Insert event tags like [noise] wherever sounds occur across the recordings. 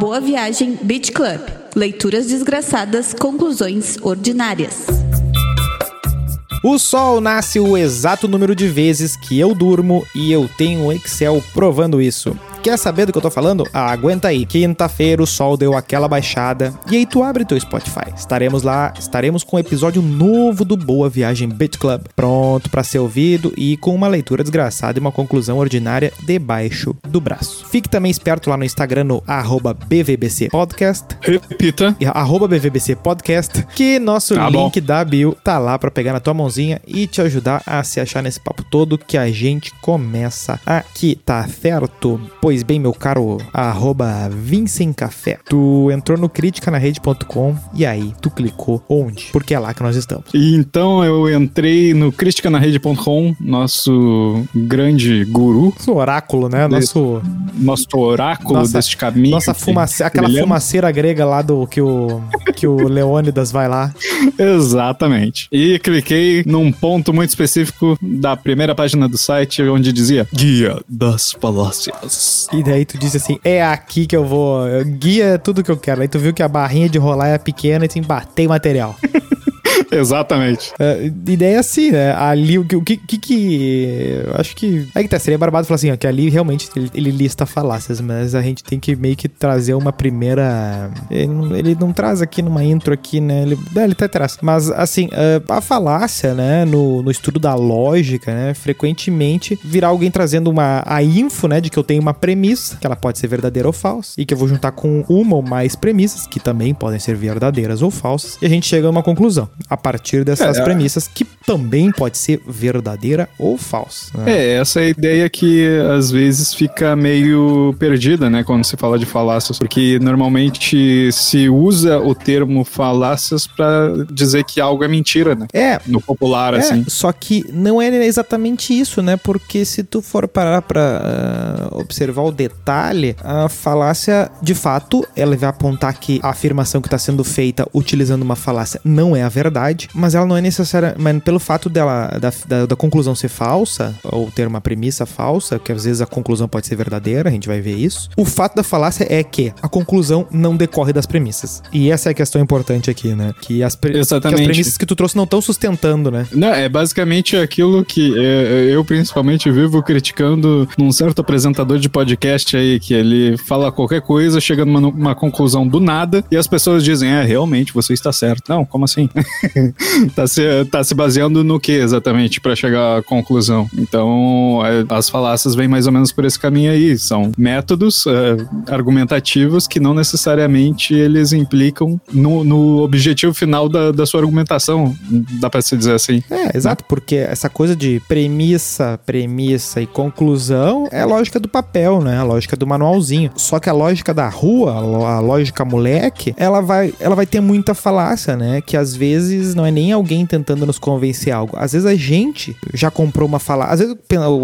Boa Viagem Beach Club. Leituras desgraçadas, conclusões ordinárias. O sol nasce o exato número de vezes que eu durmo e eu tenho um Excel provando isso. Quer saber do que eu tô falando? Ah, aguenta aí. Quinta-feira o sol deu aquela baixada e aí tu abre teu Spotify. Estaremos lá, estaremos com um episódio novo do Boa Viagem Beat Club, pronto para ser ouvido e com uma leitura desgraçada e uma conclusão ordinária debaixo do braço. Fique também esperto lá no Instagram no arroba BVBC Podcast. Repita. Arroba BVBC Podcast, que nosso Tá link bom. da bio tá lá pra pegar na tua mãozinha e te ajudar a se achar nesse papo todo que a gente começa aqui, tá certo? Pois bem, meu caro, arroba Vincent Café. Tu entrou no criticanarrede.com e aí tu clicou onde? Porque é lá que nós estamos. E então eu entrei no criticanarrede.com, nosso grande guru, Nosso oráculo, né? Nosso, nosso oráculo Nossa- deste caminho. nossa fumaça, aquela trilhamos. fumaceira grega lá do que o, que o [laughs] Leônidas vai lá. Exatamente. E cliquei num ponto muito específico da primeira página do site, onde dizia Guia das Falácias. E daí tu disse assim, é aqui que eu vou, guia tudo que eu quero. Aí tu viu que a barrinha de rolar é pequena e tu embatei material. [laughs] [laughs] Exatamente. É, daí é assim, né? Ali, o que, o que, que, Acho que. Aí que tá, seria barbado falar assim, ó, que ali realmente ele, ele lista falácias, mas a gente tem que meio que trazer uma primeira. Ele não, ele não traz aqui numa intro aqui, né? Ele, é, ele até traz. Mas, assim, é, a falácia, né? No, no estudo da lógica, né? Frequentemente virá alguém trazendo uma, a info, né? De que eu tenho uma premissa, que ela pode ser verdadeira ou falsa, e que eu vou juntar com uma ou mais premissas, que também podem ser verdadeiras ou falsas, e a gente chega a uma conclusão a partir dessas É, premissas, que também pode ser verdadeira ou falsa. né? É, essa é a ideia que às vezes fica meio perdida, né, quando se fala de falácias, porque normalmente se usa o termo falácias pra dizer que algo é mentira, né? É, No popular, É, assim. só que não é exatamente isso, né? Porque se tu for parar pra ah, observar o detalhe, a falácia, de fato, ela vai apontar que a afirmação que está sendo feita utilizando uma falácia não é a verdade, mas ela não é necessária, mas pelo fato dela, da, da, da conclusão ser falsa, ou ter uma premissa falsa, que às vezes a conclusão pode ser verdadeira, a gente vai ver isso. O fato da falácia é que a conclusão não decorre das premissas. E essa é a questão importante aqui, né? Que as, pre- que as premissas que tu trouxe não estão sustentando, né? Não, é basicamente aquilo que é, eu principalmente vivo criticando num certo apresentador de podcast aí, que ele fala qualquer coisa, chega numa, numa conclusão do nada, e as pessoas dizem, é, realmente, você está certo. Não, como assim? [laughs] [laughs] tá, se, tá se baseando no que exatamente para chegar à conclusão? Então, é, as falácias vêm mais ou menos por esse caminho aí. São métodos é, argumentativos que não necessariamente eles implicam no, no objetivo final da, da sua argumentação, dá para se dizer assim. É, exato, porque essa coisa de premissa, premissa e conclusão é a lógica do papel, né? A lógica do manualzinho. Só que a lógica da rua, a lógica moleque, ela vai, ela vai ter muita falácia, né? Que às vezes não é nem alguém tentando nos convencer algo. Às vezes a gente já comprou uma falácia. Às vezes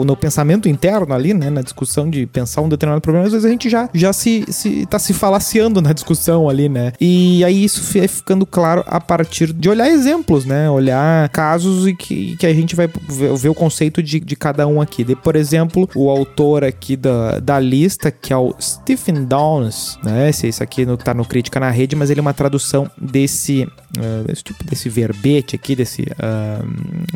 no pensamento interno ali, né? Na discussão de pensar um determinado problema, às vezes a gente já, já se, se tá se falaciando na discussão ali, né? E aí isso vai ficando claro a partir de olhar exemplos, né? Olhar casos e que, que a gente vai ver, o conceito de, de cada um aqui. De, por exemplo, o autor aqui da, da lista, que é o Stephen Downes, né? Esse, esse aqui no, tá no Crítica na Rede, mas ele é uma tradução desse, ah, desse tipo, desse verbete aqui, desse ah,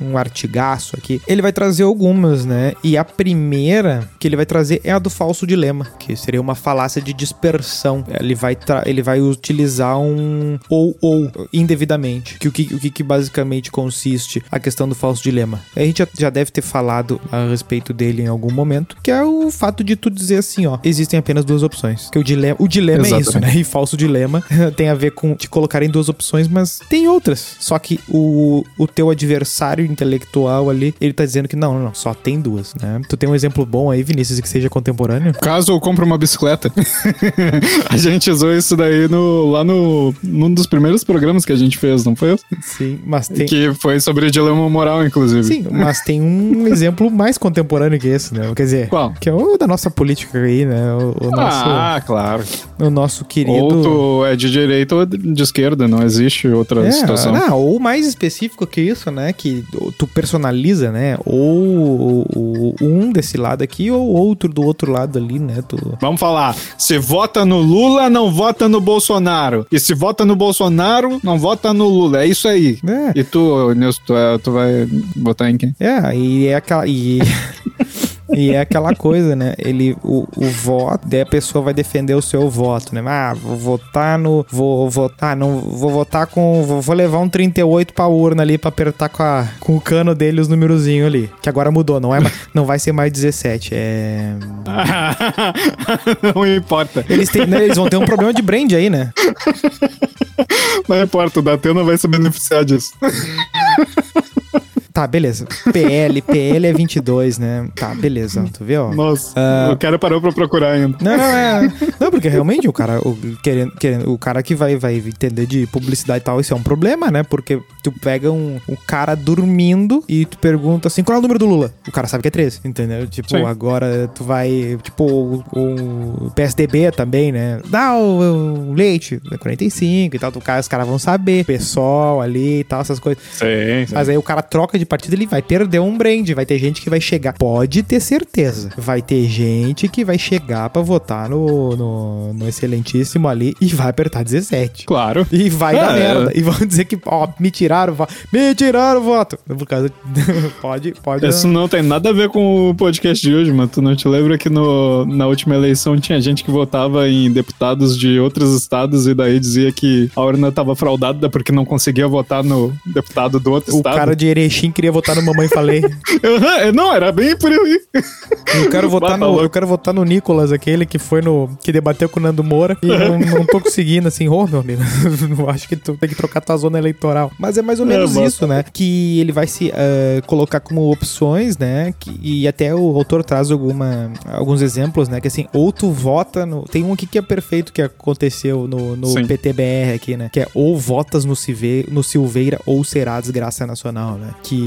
um artigaço aqui. Ele vai trazer algumas, né? E a primeira que ele vai trazer é a do falso dilema, que seria uma falácia de dispersão. Ele vai, ele vai utilizar um ou ou indevidamente. Que o que, o que, basicamente consiste a questão do falso dilema? A gente já, deve ter falado a respeito dele em algum momento, que é o fato de tu dizer assim, ó, existem apenas duas opções. Que o dilema, o dilema é isso, né? E falso dilema [laughs] tem a ver com te colocar em duas opções, mas tem outras. Só que o, o teu adversário intelectual ali, ele tá dizendo que não, não, não, só tem duas, né? Tu tem um exemplo bom aí, Vinícius, que seja contemporâneo? Caso eu compre uma bicicleta. [laughs] a gente usou isso daí no, lá no, num dos primeiros programas que a gente fez, não foi? Sim, mas tem. Que foi sobre dilema moral, inclusive. Sim, mas tem um exemplo mais contemporâneo que esse, né? Quer dizer, Qual? que é o da nossa política aí, né? O, o nosso, Ah, claro. o nosso querido. Ou tu é de direita ou de esquerda, não existe outra É, situação. não, ou mais específico que isso, né? Que tu personaliza, né? Ou, ou um desse lado aqui, ou outro do outro lado ali, né? Tu... Vamos falar, se vota no Lula, não vota no Bolsonaro. E se vota no Bolsonaro, não vota no Lula. É isso aí. É, E tu, Nilson, tu, é- tu vai votar em quem? é, e é aquela. E... [laughs] E é aquela coisa, né? Ele, o, o voto, daí a pessoa vai defender o seu voto, né? Ah, vou votar no. Vou votar, não. Vou votar com. Vou, vou levar um 38 pra urna ali pra apertar com, a, com o cano dele os numerozinhos ali. Que agora mudou, não é mais- [laughs] Não vai ser mais 17. É. [laughs] não importa. Eles, têm, né, eles vão ter um problema de brand aí, né? [laughs] Não importa, o Datena vai se beneficiar disso. Tá, beleza. PL, PL é 22, né? Tá, beleza. Tu vê, ó. Nossa, Ah. o cara parou pra procurar ainda. Não, não, é. Não, porque realmente o cara, o, querendo, querendo, o cara que vai, vai entender de publicidade e tal, isso é um problema, né? Porque tu pega um, um cara dormindo e tu pergunta assim, qual é o número do Lula? O cara sabe que é 13, entendeu? Tipo, Sim. agora tu vai, tipo, o, o PSDB também, né? Dá o, o leite, é 45 e tal, tu, os caras vão saber, pessoal ali e tal, essas coisas. Sim, sim. Mas aí o cara troca de partida, ele vai perder um brand, vai ter gente que vai chegar. Pode ter certeza. Vai ter gente que vai chegar pra votar no, no, no excelentíssimo ali e vai apertar 17. Claro. E vai dar É. merda. E vão dizer que, ó, me tiraram o voto. Me tiraram o voto. Por causa. [laughs] pode, pode. Isso não tem nada a ver com o podcast de hoje, mano. Tu não te lembra que no, na última eleição tinha gente que votava em deputados de outros estados e daí dizia que a urna tava fraudada porque não conseguia votar no deputado do outro O estado? cara de Erechim queria votar no Mamãe Falei. [laughs] Aham, não, era bem por aí. Eu quero [laughs] votar Bata no, eu quero votar no Nicolas, aquele que foi no. que debateu com o Nando Moura. E não, não tô conseguindo, assim, ô meu amigo. [laughs] acho que tu tem que trocar tua zona eleitoral. Mas é mais ou É, menos bota. isso, né? Que ele vai se ah, colocar como opções, né? Que, e até o autor traz alguma, alguns exemplos, né? Que assim, ou tu vota no. Tem um aqui que é perfeito que aconteceu no, no Sim. PTBR aqui, né? Que é ou votas no, Cive, no Silveira ou será desgraça nacional, né? Que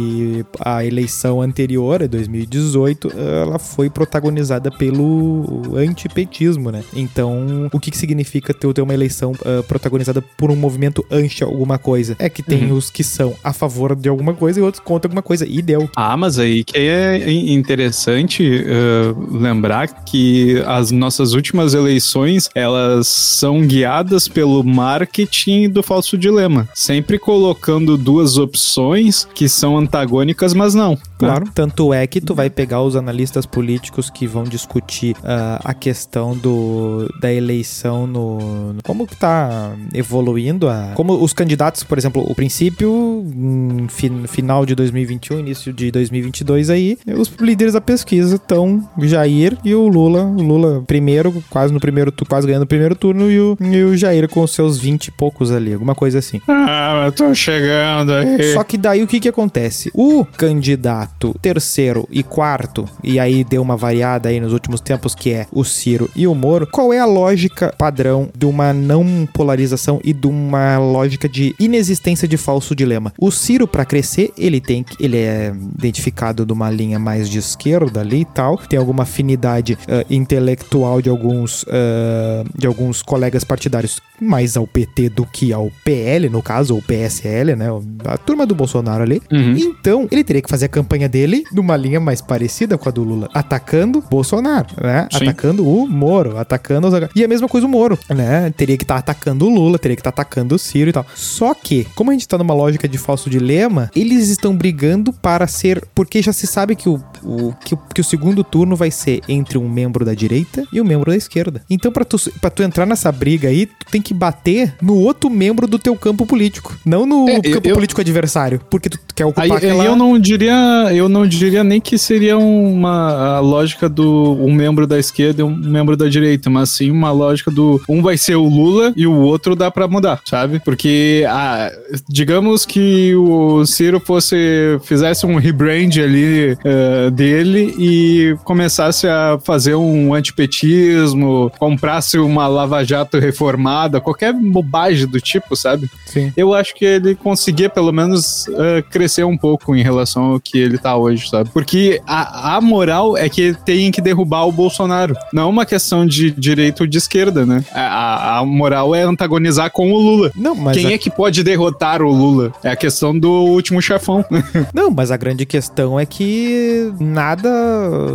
a eleição anterior, em 2018, ela foi protagonizada pelo antipetismo, né? Então, o que, que significa ter, ter uma eleição ah, protagonizada por um movimento anti alguma coisa? É que tem os que são a favor de alguma coisa e outros contra alguma coisa. E deu. Ah, mas aí que é interessante eh, lembrar que as nossas últimas eleições elas são guiadas pelo marketing do falso dilema, sempre colocando duas opções que são antagônicas, mas não. né? Claro. Tanto é que tu vai pegar os analistas políticos que vão discutir ah, a questão do, da eleição no, no- Como que tá evoluindo a. Como os candidatos, por exemplo, o princípio, hum, fin- final de 2021, início de 2022 aí, os líderes da pesquisa estão Jair e o Lula. O Lula primeiro, quase no primeiro tu quase ganhando o primeiro turno, e o, e o Jair com os seus 20 e poucos ali, alguma coisa assim. Ah, mas tô chegando aí. Só que daí o que que acontece? O candidato terceiro e quarto, e aí deu uma variada aí nos últimos tempos, que é o Ciro e o Moro, qual é a lógica padrão de uma não polarização e de uma lógica de inexistência de falso dilema? O Ciro, pra crescer, ele tem que. Ele é identificado de uma linha mais de esquerda ali e tal, tem alguma afinidade ah, intelectual de alguns, ah, de alguns colegas partidários mais ao PT do que ao PL, no caso, ou PSL, né? A turma do Bolsonaro ali. Uhum. Então, ele teria que fazer a campanha dele numa linha mais parecida com a do Lula, atacando Bolsonaro, né? Sim. Atacando o Moro, atacando os... E a mesma coisa o Moro, né? Teria que estar atacando o Lula, teria que estar atacando o Ciro e tal. Só que, como a gente tá numa lógica de falso dilema, eles estão brigando para ser... Porque já se sabe que o, o- que, que o segundo turno vai ser entre um membro da direita e um membro da esquerda. Então, pra tu, pra tu entrar nessa briga aí, tu tem que bater no outro membro do teu campo político, não no É, eu- campo eu- político adversário, porque tu quer ocupar Aí, aquela... eu não diria, eu não diria nem que seria uma a lógica do um membro da esquerda e um membro da direita, mas sim uma lógica do um vai ser o Lula e o outro dá pra mudar, sabe? Porque ah, digamos que o Ciro fosse fizesse um rebrand ali eh, dele e começasse a fazer um antipetismo, comprasse uma Lava Jato reformada, qualquer bobagem do tipo, sabe? Sim. eu acho que ele conseguia pelo menos eh, crescer um pouco em relação ao que ele tá hoje, sabe? Porque a, a moral é que tem que derrubar o Bolsonaro. Não é uma questão de direita ou de esquerda, né? A, a moral é antagonizar com o Lula. Não, mas Quem a- é que pode derrotar o Lula? É a questão do último chefão. [laughs] Não, mas a grande questão é que nada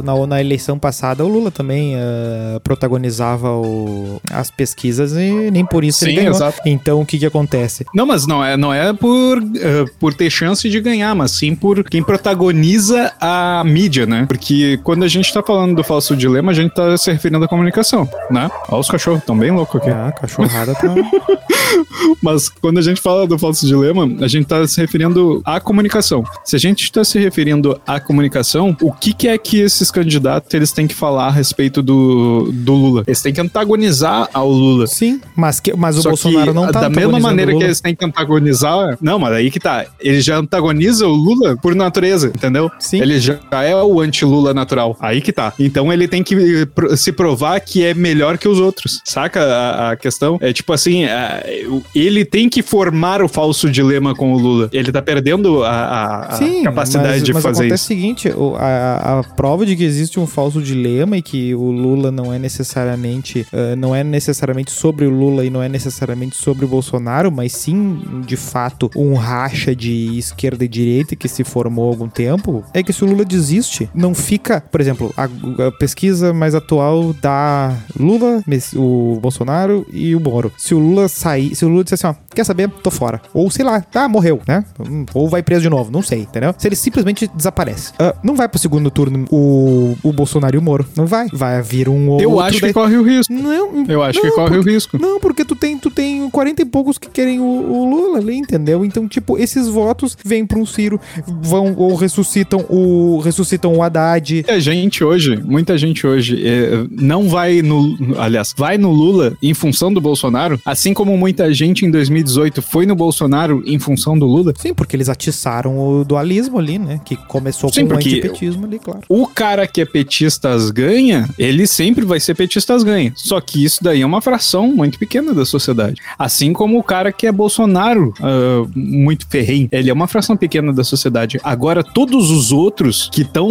na, na eleição passada o Lula também eh, protagonizava o- as pesquisas e nem por isso ele Sim, ganhou. exato. Então o que que acontece? Não, mas não é, não é por, eh, por ter chance de ganhar, mas sim por quem protagoniza a mídia, né? Porque quando a gente tá falando do falso dilema, a gente tá se referindo à comunicação, né? Olha os cachorros, tão bem loucos aqui. Ah, cachorrada tá. [laughs] Mas quando a gente fala do falso dilema, a gente tá se referindo à comunicação. Se a gente está se referindo à comunicação, o que, que é que esses candidatos eles têm que falar a respeito do, do Lula? Eles têm que antagonizar ao Lula. Sim, mas, que, mas o Só Bolsonaro que, não tá da mesma maneira que eles têm que antagonizar. Não, mas aí que tá. Ele já o Lula por natureza, entendeu? Sim. Ele já é o anti-Lula natural. Aí que tá. Então ele tem que eh, se provar que é melhor que os outros. Saca a, a questão? É tipo assim: é, o- ele tem que formar o falso dilema com o Lula. Ele tá perdendo a, a- a Sim, capacidade mas, de mas fazer acontece isso. o seguinte, a, a prova de que existe um falso dilema e que o Lula não é necessariamente eh, não é necessariamente sobre o Lula e não é necessariamente sobre o Bolsonaro, mas sim, de fato, um racha de esquerda e direita que se formou há algum tempo, é que se o Lula desiste, não fica, por exemplo, a, a pesquisa mais atual da Lula, o Bolsonaro e o Moro. Se o Lula sair, se o Lula disser assim, ó, quer saber, tô fora. Ou sei lá, tá, morreu, né? Hum, Ou vai preso de novo, não sei, entendeu? Se ele simplesmente desaparece. Ah, não vai pro segundo turno o, o Bolsonaro e o Moro. Não vai. Vai vir um. Eu acho que daí- corre o risco. Não, Eu acho não, que corre porque- o risco. Não, porque tu tem, tu tem 40 e poucos que querem o, o Lula ali, entendeu? Então, tipo, esses votos vêm pra um Ciro, vão ou ressuscitam o ressuscitam o Haddad. Muita gente hoje, muita gente hoje é, não vai no. Aliás, vai no Lula em função do Bolsonaro, assim como muita gente em 2018 foi no Bolsonaro em função do Lula. Sim, porque eles atiçaram o dualismo ali, né? Que começou Sim, com o antipetismo ali, claro. O cara que é petistas ganha, ele sempre vai ser petistas ganha. Só que isso daí é uma fração muito pequena da sociedade. Assim como o cara que é Bolsonaro, ah, muito ferrenho, ele é uma fração pequena da sociedade. Agora, todos os outros que estão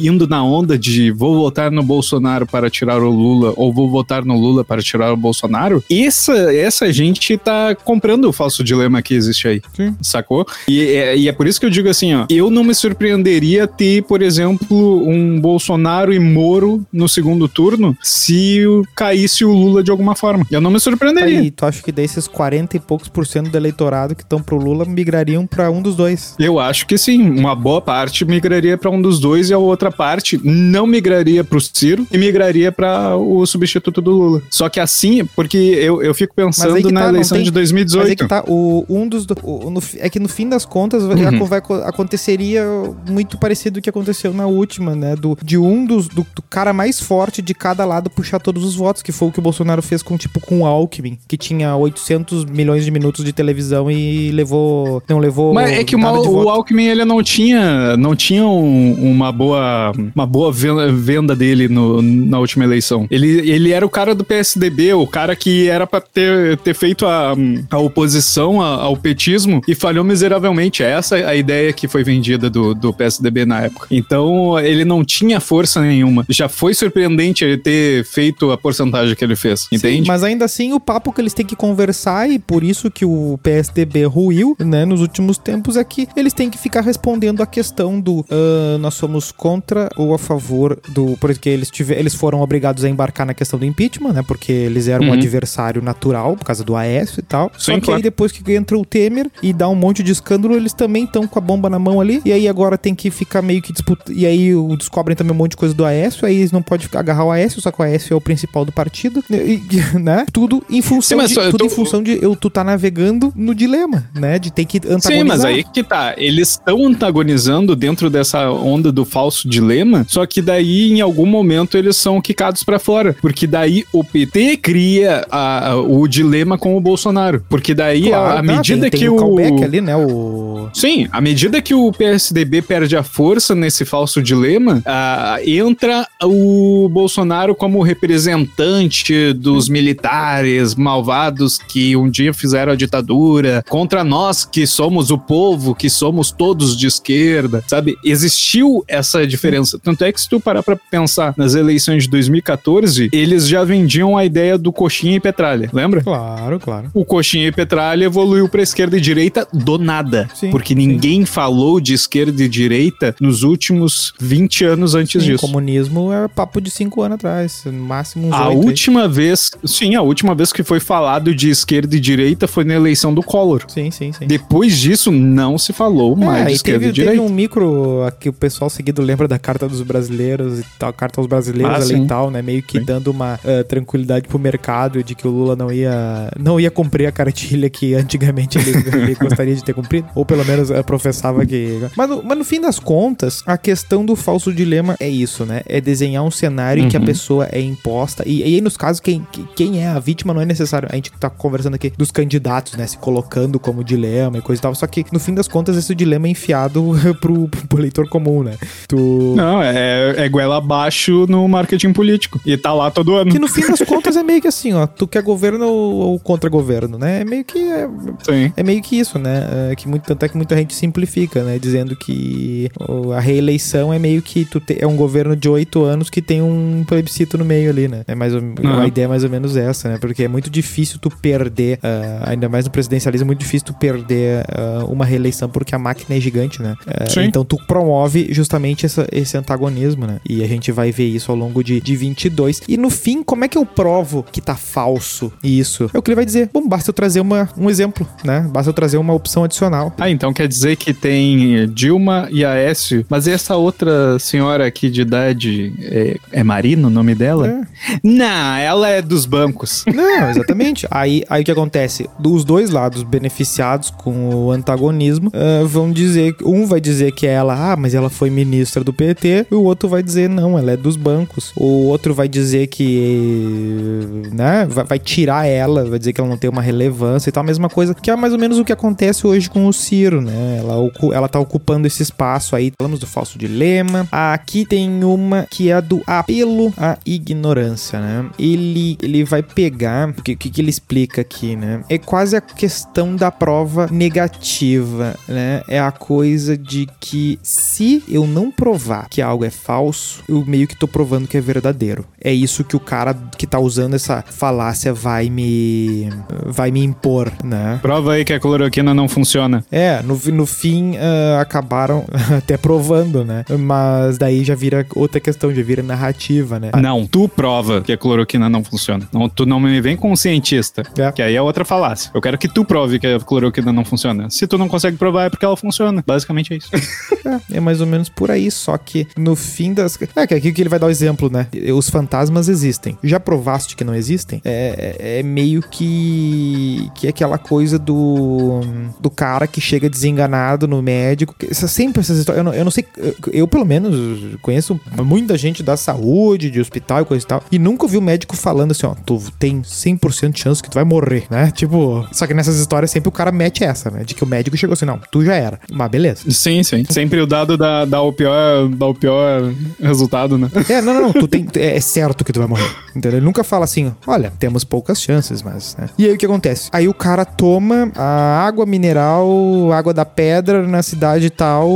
indo na onda de vou votar no Bolsonaro para tirar o Lula, ou vou votar no Lula para tirar o Bolsonaro, essa, essa gente tá comprando o falso dilema que existe aí. Sim. Sacou? E é, e é por isso que eu digo assim, ó, eu não me surpreenderia ter, por exemplo, um Bolsonaro e Moro no segundo turno se caísse o Lula de alguma forma. Eu não me surpreenderia. Aí, tu acha que desses 40 e poucos por cento do eleitorado que estão pro Lula migrariam pra um dos dois? Eu acho que sim, uma boa parte migraria para um dos dois e a outra parte não migraria pro Ciro e migraria para o substituto do Lula. Só que assim, porque eu, eu fico pensando na tá, não eleição tem- de Mas 2018. é que tá, o, um dos. do- o- no é que no fim das contas vai- Uhum. vai- aconteceria muito parecido do que aconteceu na última, né? Do, de um dos. Do, do cara mais forte de cada lado puxar todos os votos, que foi o que o Bolsonaro fez com, tipo, com o Alckmin, que tinha 800 milhões de minutos de televisão e levou. Não levou. Mas é que o, De o. Alckmin ele não tinha, não tinha um- uma boa, uma boa venda, dele no- na última eleição. Ele, ele era o cara do PSDB, o cara que era pra ter, ter feito a, a oposição a- ao petismo e falhou miseravelmente. É essa a ideia que foi vendida do, do PSDB na época. Então ele não tinha força nenhuma. Já foi surpreendente ele ter feito a porcentagem que ele fez, entende? Sim, mas ainda assim, o papo que eles têm que conversar, e por isso que o PSDB ruiu, né, nos últimos tempos, é que eles têm que ficar respondendo a questão do ah, nós somos contra ou a favor do. Porque eles, tiver, eles foram obrigados a embarcar na questão do impeachment, né? Porque eles eram um Uhum. adversário natural, por causa do Aécio e tal. Só Sim, que claro. aí depois que entra o Temer e dá um monte de escândalo, eles também estão com a bomba na mão ali. E aí agora tem que ficar meio que disputando. E aí descobrem também um monte de coisa do Aécio, aí eles não podem agarrar o Aécio, só que o Aécio é o principal do partido. E- e- [laughs] né? Tudo em função Sim, de, só- tudo em função de eu, tu tá navegando no dilema, né? De ter que antagonizar. Sim, mas aí que tá. Eles estão antagonizando dentro dessa onda do falso dilema, só que daí em algum momento eles são quicados pra fora. Porque daí o PT cria a- a- o dilema com o Bolsonaro. Porque daí a- Claro, a, não, medida tem, tem que o o. callback ali, né? O Sim, à medida que o PSDB perde a força nesse falso dilema, ah, entra o Bolsonaro como representante dos militares malvados que um dia fizeram a ditadura, contra nós que somos o povo, que somos todos de esquerda, sabe? Existiu essa diferença. Tanto é que se tu parar pra pensar nas eleições de 2014, eles já vendiam a ideia do coxinha e petralha, lembra? Claro, claro. O coxinha e petralha evoluiu pra esquerda e direita do nada. Sim, porque ninguém falou de esquerda e direita nos últimos 20 anos antes Sim, disso. comunismo é papo de cinco anos atrás, no máximo uns A oito aí. última vez, sim, a última vez que foi falado de esquerda e direita foi na eleição do Collor. Sim, sim, sim. Depois disso, não se falou mais de É, e esquerda teve, direita. teve um micro que o pessoal seguido lembra da carta dos brasileiros e tal, carta aos brasileiros Ah, ali sim. e tal, né? Meio que Sim. dando uma eh, tranquilidade pro mercado de que o Lula não ia não ia cumprir a cartilha que antigamente ele, [laughs] ele gostaria de ter cumprido, ou pelo menos eh, professava que. Mas mas no fim das contas, a questão do falso dilema é isso, né? É desenhar um cenário em que a Uhum. pessoa é imposta. E, e aí, nos casos, quem, quem é a vítima não é necessário. A gente tá conversando aqui dos candidatos, né? Se colocando como dilema e coisa e tal. Só que, no fim das contas, esse dilema é enfiado [laughs] pro, pro eleitor comum, né? Tu. Não, é, é goela abaixo no marketing político. E tá lá todo ano. Que no fim das contas é meio que assim, ó. Tu quer governo ou, contra governo, né? É meio que. É, Sim. é meio que isso, né? É que muito, tanto é que muita gente simplifica, né? Dizendo que a reeleição é meio que tu te- é um governo de oito anos que tem um plebiscito no meio ali, né? É mais ou- Uhum. A ideia é mais ou menos essa, né? Porque é muito difícil tu perder, ah, ainda mais no presidencialismo, é muito difícil tu perder ah, uma reeleição porque a máquina é gigante, né? Sim. então tu promove justamente essa- esse antagonismo, né? E a gente vai ver isso ao longo de, de 22. E no fim, como é que eu provo que tá falso isso? É o que ele vai dizer. Bom, basta eu trazer uma, um exemplo, né? Basta eu trazer uma opção adicional. Ah, então quer dizer que tem Dilma e Aécio, mas e essa outra senhora aqui de idade é, é Marina o nome dela? É. Não, ela é dos bancos. [laughs] Não, exatamente. aí, aí o que acontece? Dos dois lados beneficiados com o antagonismo, ah, vão dizer. Um vai dizer que ela, ah, mas ela foi ministra do PT, e o outro vai dizer, não, ela é dos bancos. O outro vai dizer que. né? Vai, vai tirar ela, vai dizer que ela não tem uma relevância e tal. A mesma coisa que é mais ou menos o que acontece hoje com o Ciro, né? Ela, ela tá ocupando esse espaço aí. Falamos do falso dilema. Aqui tem uma que é do apelo à ignorância, né? Ele, ele vai pegar. O que, que ele explica aqui, né? É quase a questão da prova negativa, né? É a coisa de que se eu não provar que algo é falso, eu meio que tô provando que é verdadeiro. É isso que o cara que tá usando essa falácia vai me. vai me impor, né? Prova aí que a cloroquina não funciona. É, no, no fim ah, acabaram [laughs] até provando, né? Mas daí já vira outra questão, já vira narrativa, né? Não, tu prova que a cloroquina não funciona. Não, tu não me vem com um cientista. É. Que aí é outra falácia. Eu quero que tu prove que a cloroquina não funciona. Se tu não consegue provar, é porque ela funciona. Basicamente é isso. [laughs] É, é mais ou menos por aí, só que no fim das. É, que aqui que ele vai dar o exemplo, né? Os fantasmas existem. Já provaste que não existem? É, é- é meio que. que é aquela coisa do. do cara que chega desenganado no médico. sempre essas histórias. Eu não, eu não sei. Eu, eu, pelo menos, conheço muita gente da saúde, de hospital e coisa e tal. E nunca ouvi o médico falando assim, ó, tu tem 100% de chance que tu vai morrer, né? Tipo. Só que nessas histórias sempre o cara mete essa, né? De que o médico chegou assim, não, tu já era. Mas beleza. sim, sim. Sempre o dado dá, dá, o, pior, dá o pior resultado, né? É, não, não, não. Tu tem, é certo que tu vai morrer. Entendeu? Ele nunca fala assim, olha, temos poucas chances, mas. Né? E aí o que acontece? Aí o cara toma a água mineral, água da pedra na cidade tal,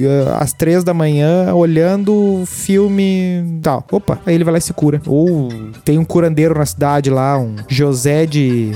eh, às três da manhã, olhando filme tal. Opa, aí ele vai lá e se cura. Ou tem um curandeiro na cidade lá, um José de.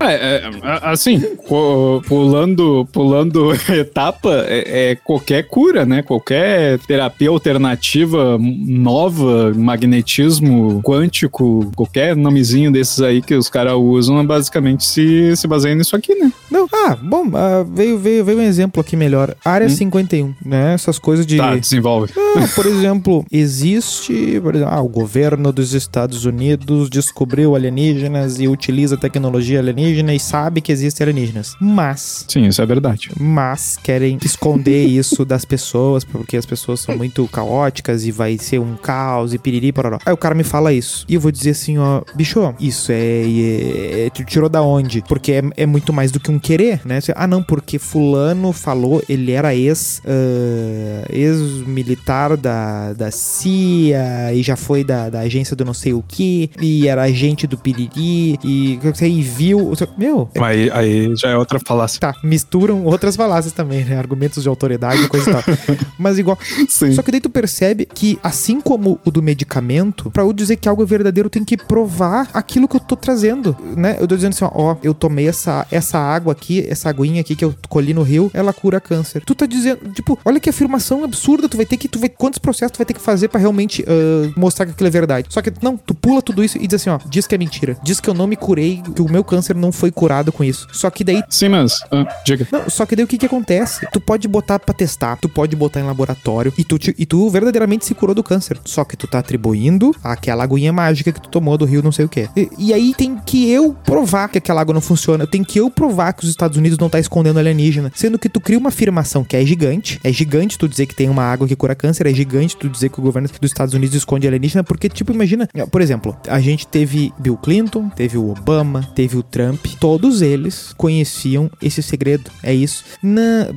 É, é, assim, pu- pulando, pulando [laughs] etapa, é, é qualquer cura, né? Qualquer terapia alternativa nova, magnetismo quântico, qualquer nomezinho desses aí que os caras usam, basicamente se, se baseia nisso aqui, né? Não, ah, bom, ah, veio, veio, veio um exemplo aqui melhor. Área 51, né? Essas coisas de. Tá, desenvolve. Ah, por exemplo, existe. Por exemplo, ah, o governo dos Estados Unidos descobriu alienígenas e utiliza tecnologia alienígena e sabe que existem alienígenas. Mas. Sim, isso é verdade. Mas querem esconder [laughs] isso das pessoas, porque as pessoas são muito caóticas e vai ser um caos e piriri pororó. Aí o cara me fala isso. E eu vou dizer assim, ó, bicho, isso é. é- é- tu tirou da onde? Porque é, é muito mais do que um querer, né? Você, Ah, não, porque Fulano falou, ele era ex. ah, ex-militar da, da CIA e já foi da, da agência do não sei o que, e era agente do piriri, e rei viu. Meu. Aí, aí já é outra falácia. Tá, misturam outras falácias também, né? Argumentos de autoridade e coisa e tal. [laughs] Mas igual. Sim. Só que daí tu percebe que, assim como o do medicamento, pra eu dizer que algo é verdadeiro, eu tenho que provar aquilo que eu tô trazendo, né? Eu tô dizendo assim, ó, ó, eu tomei essa, essa água aqui, essa aguinha aqui que eu colhi no rio, ela cura câncer. Tu tá dizendo, tipo, olha que afirmação absurda, tu vai ter que, tu vai, quantos processos tu vai ter que fazer pra realmente uh, mostrar que aquilo é verdade. Só que, não, tu pula tudo isso e diz assim, ó, diz que é mentira. Diz que eu não me curei, que o meu câncer não foi curado com isso. Só que daí Sim, mas. ah, diga. Não, só que daí o que que acontece? Tu pode botar pra testar, tu pode botar em laboratório e tu, te- e tu verdadeiramente se curou do câncer. Só que tu tá atribuindo aquela aguinha mágica que tu tomou do rio não sei o quê. E, e aí tem que eu provar que aquela água não funciona. Tem que eu provar que os Estados Unidos não tá escondendo alienígena. Sendo que tu cria uma afirmação que é gigante. É gigante tu dizer que tem uma água que cura câncer. É gigante tu dizer que o governo dos Estados Unidos esconde alienígena. Porque, tipo, imagina, por exemplo, a gente teve Bill Clinton, teve o Obama, teve o Trump. Todos eles conheciam esse segredo. É isso. Na,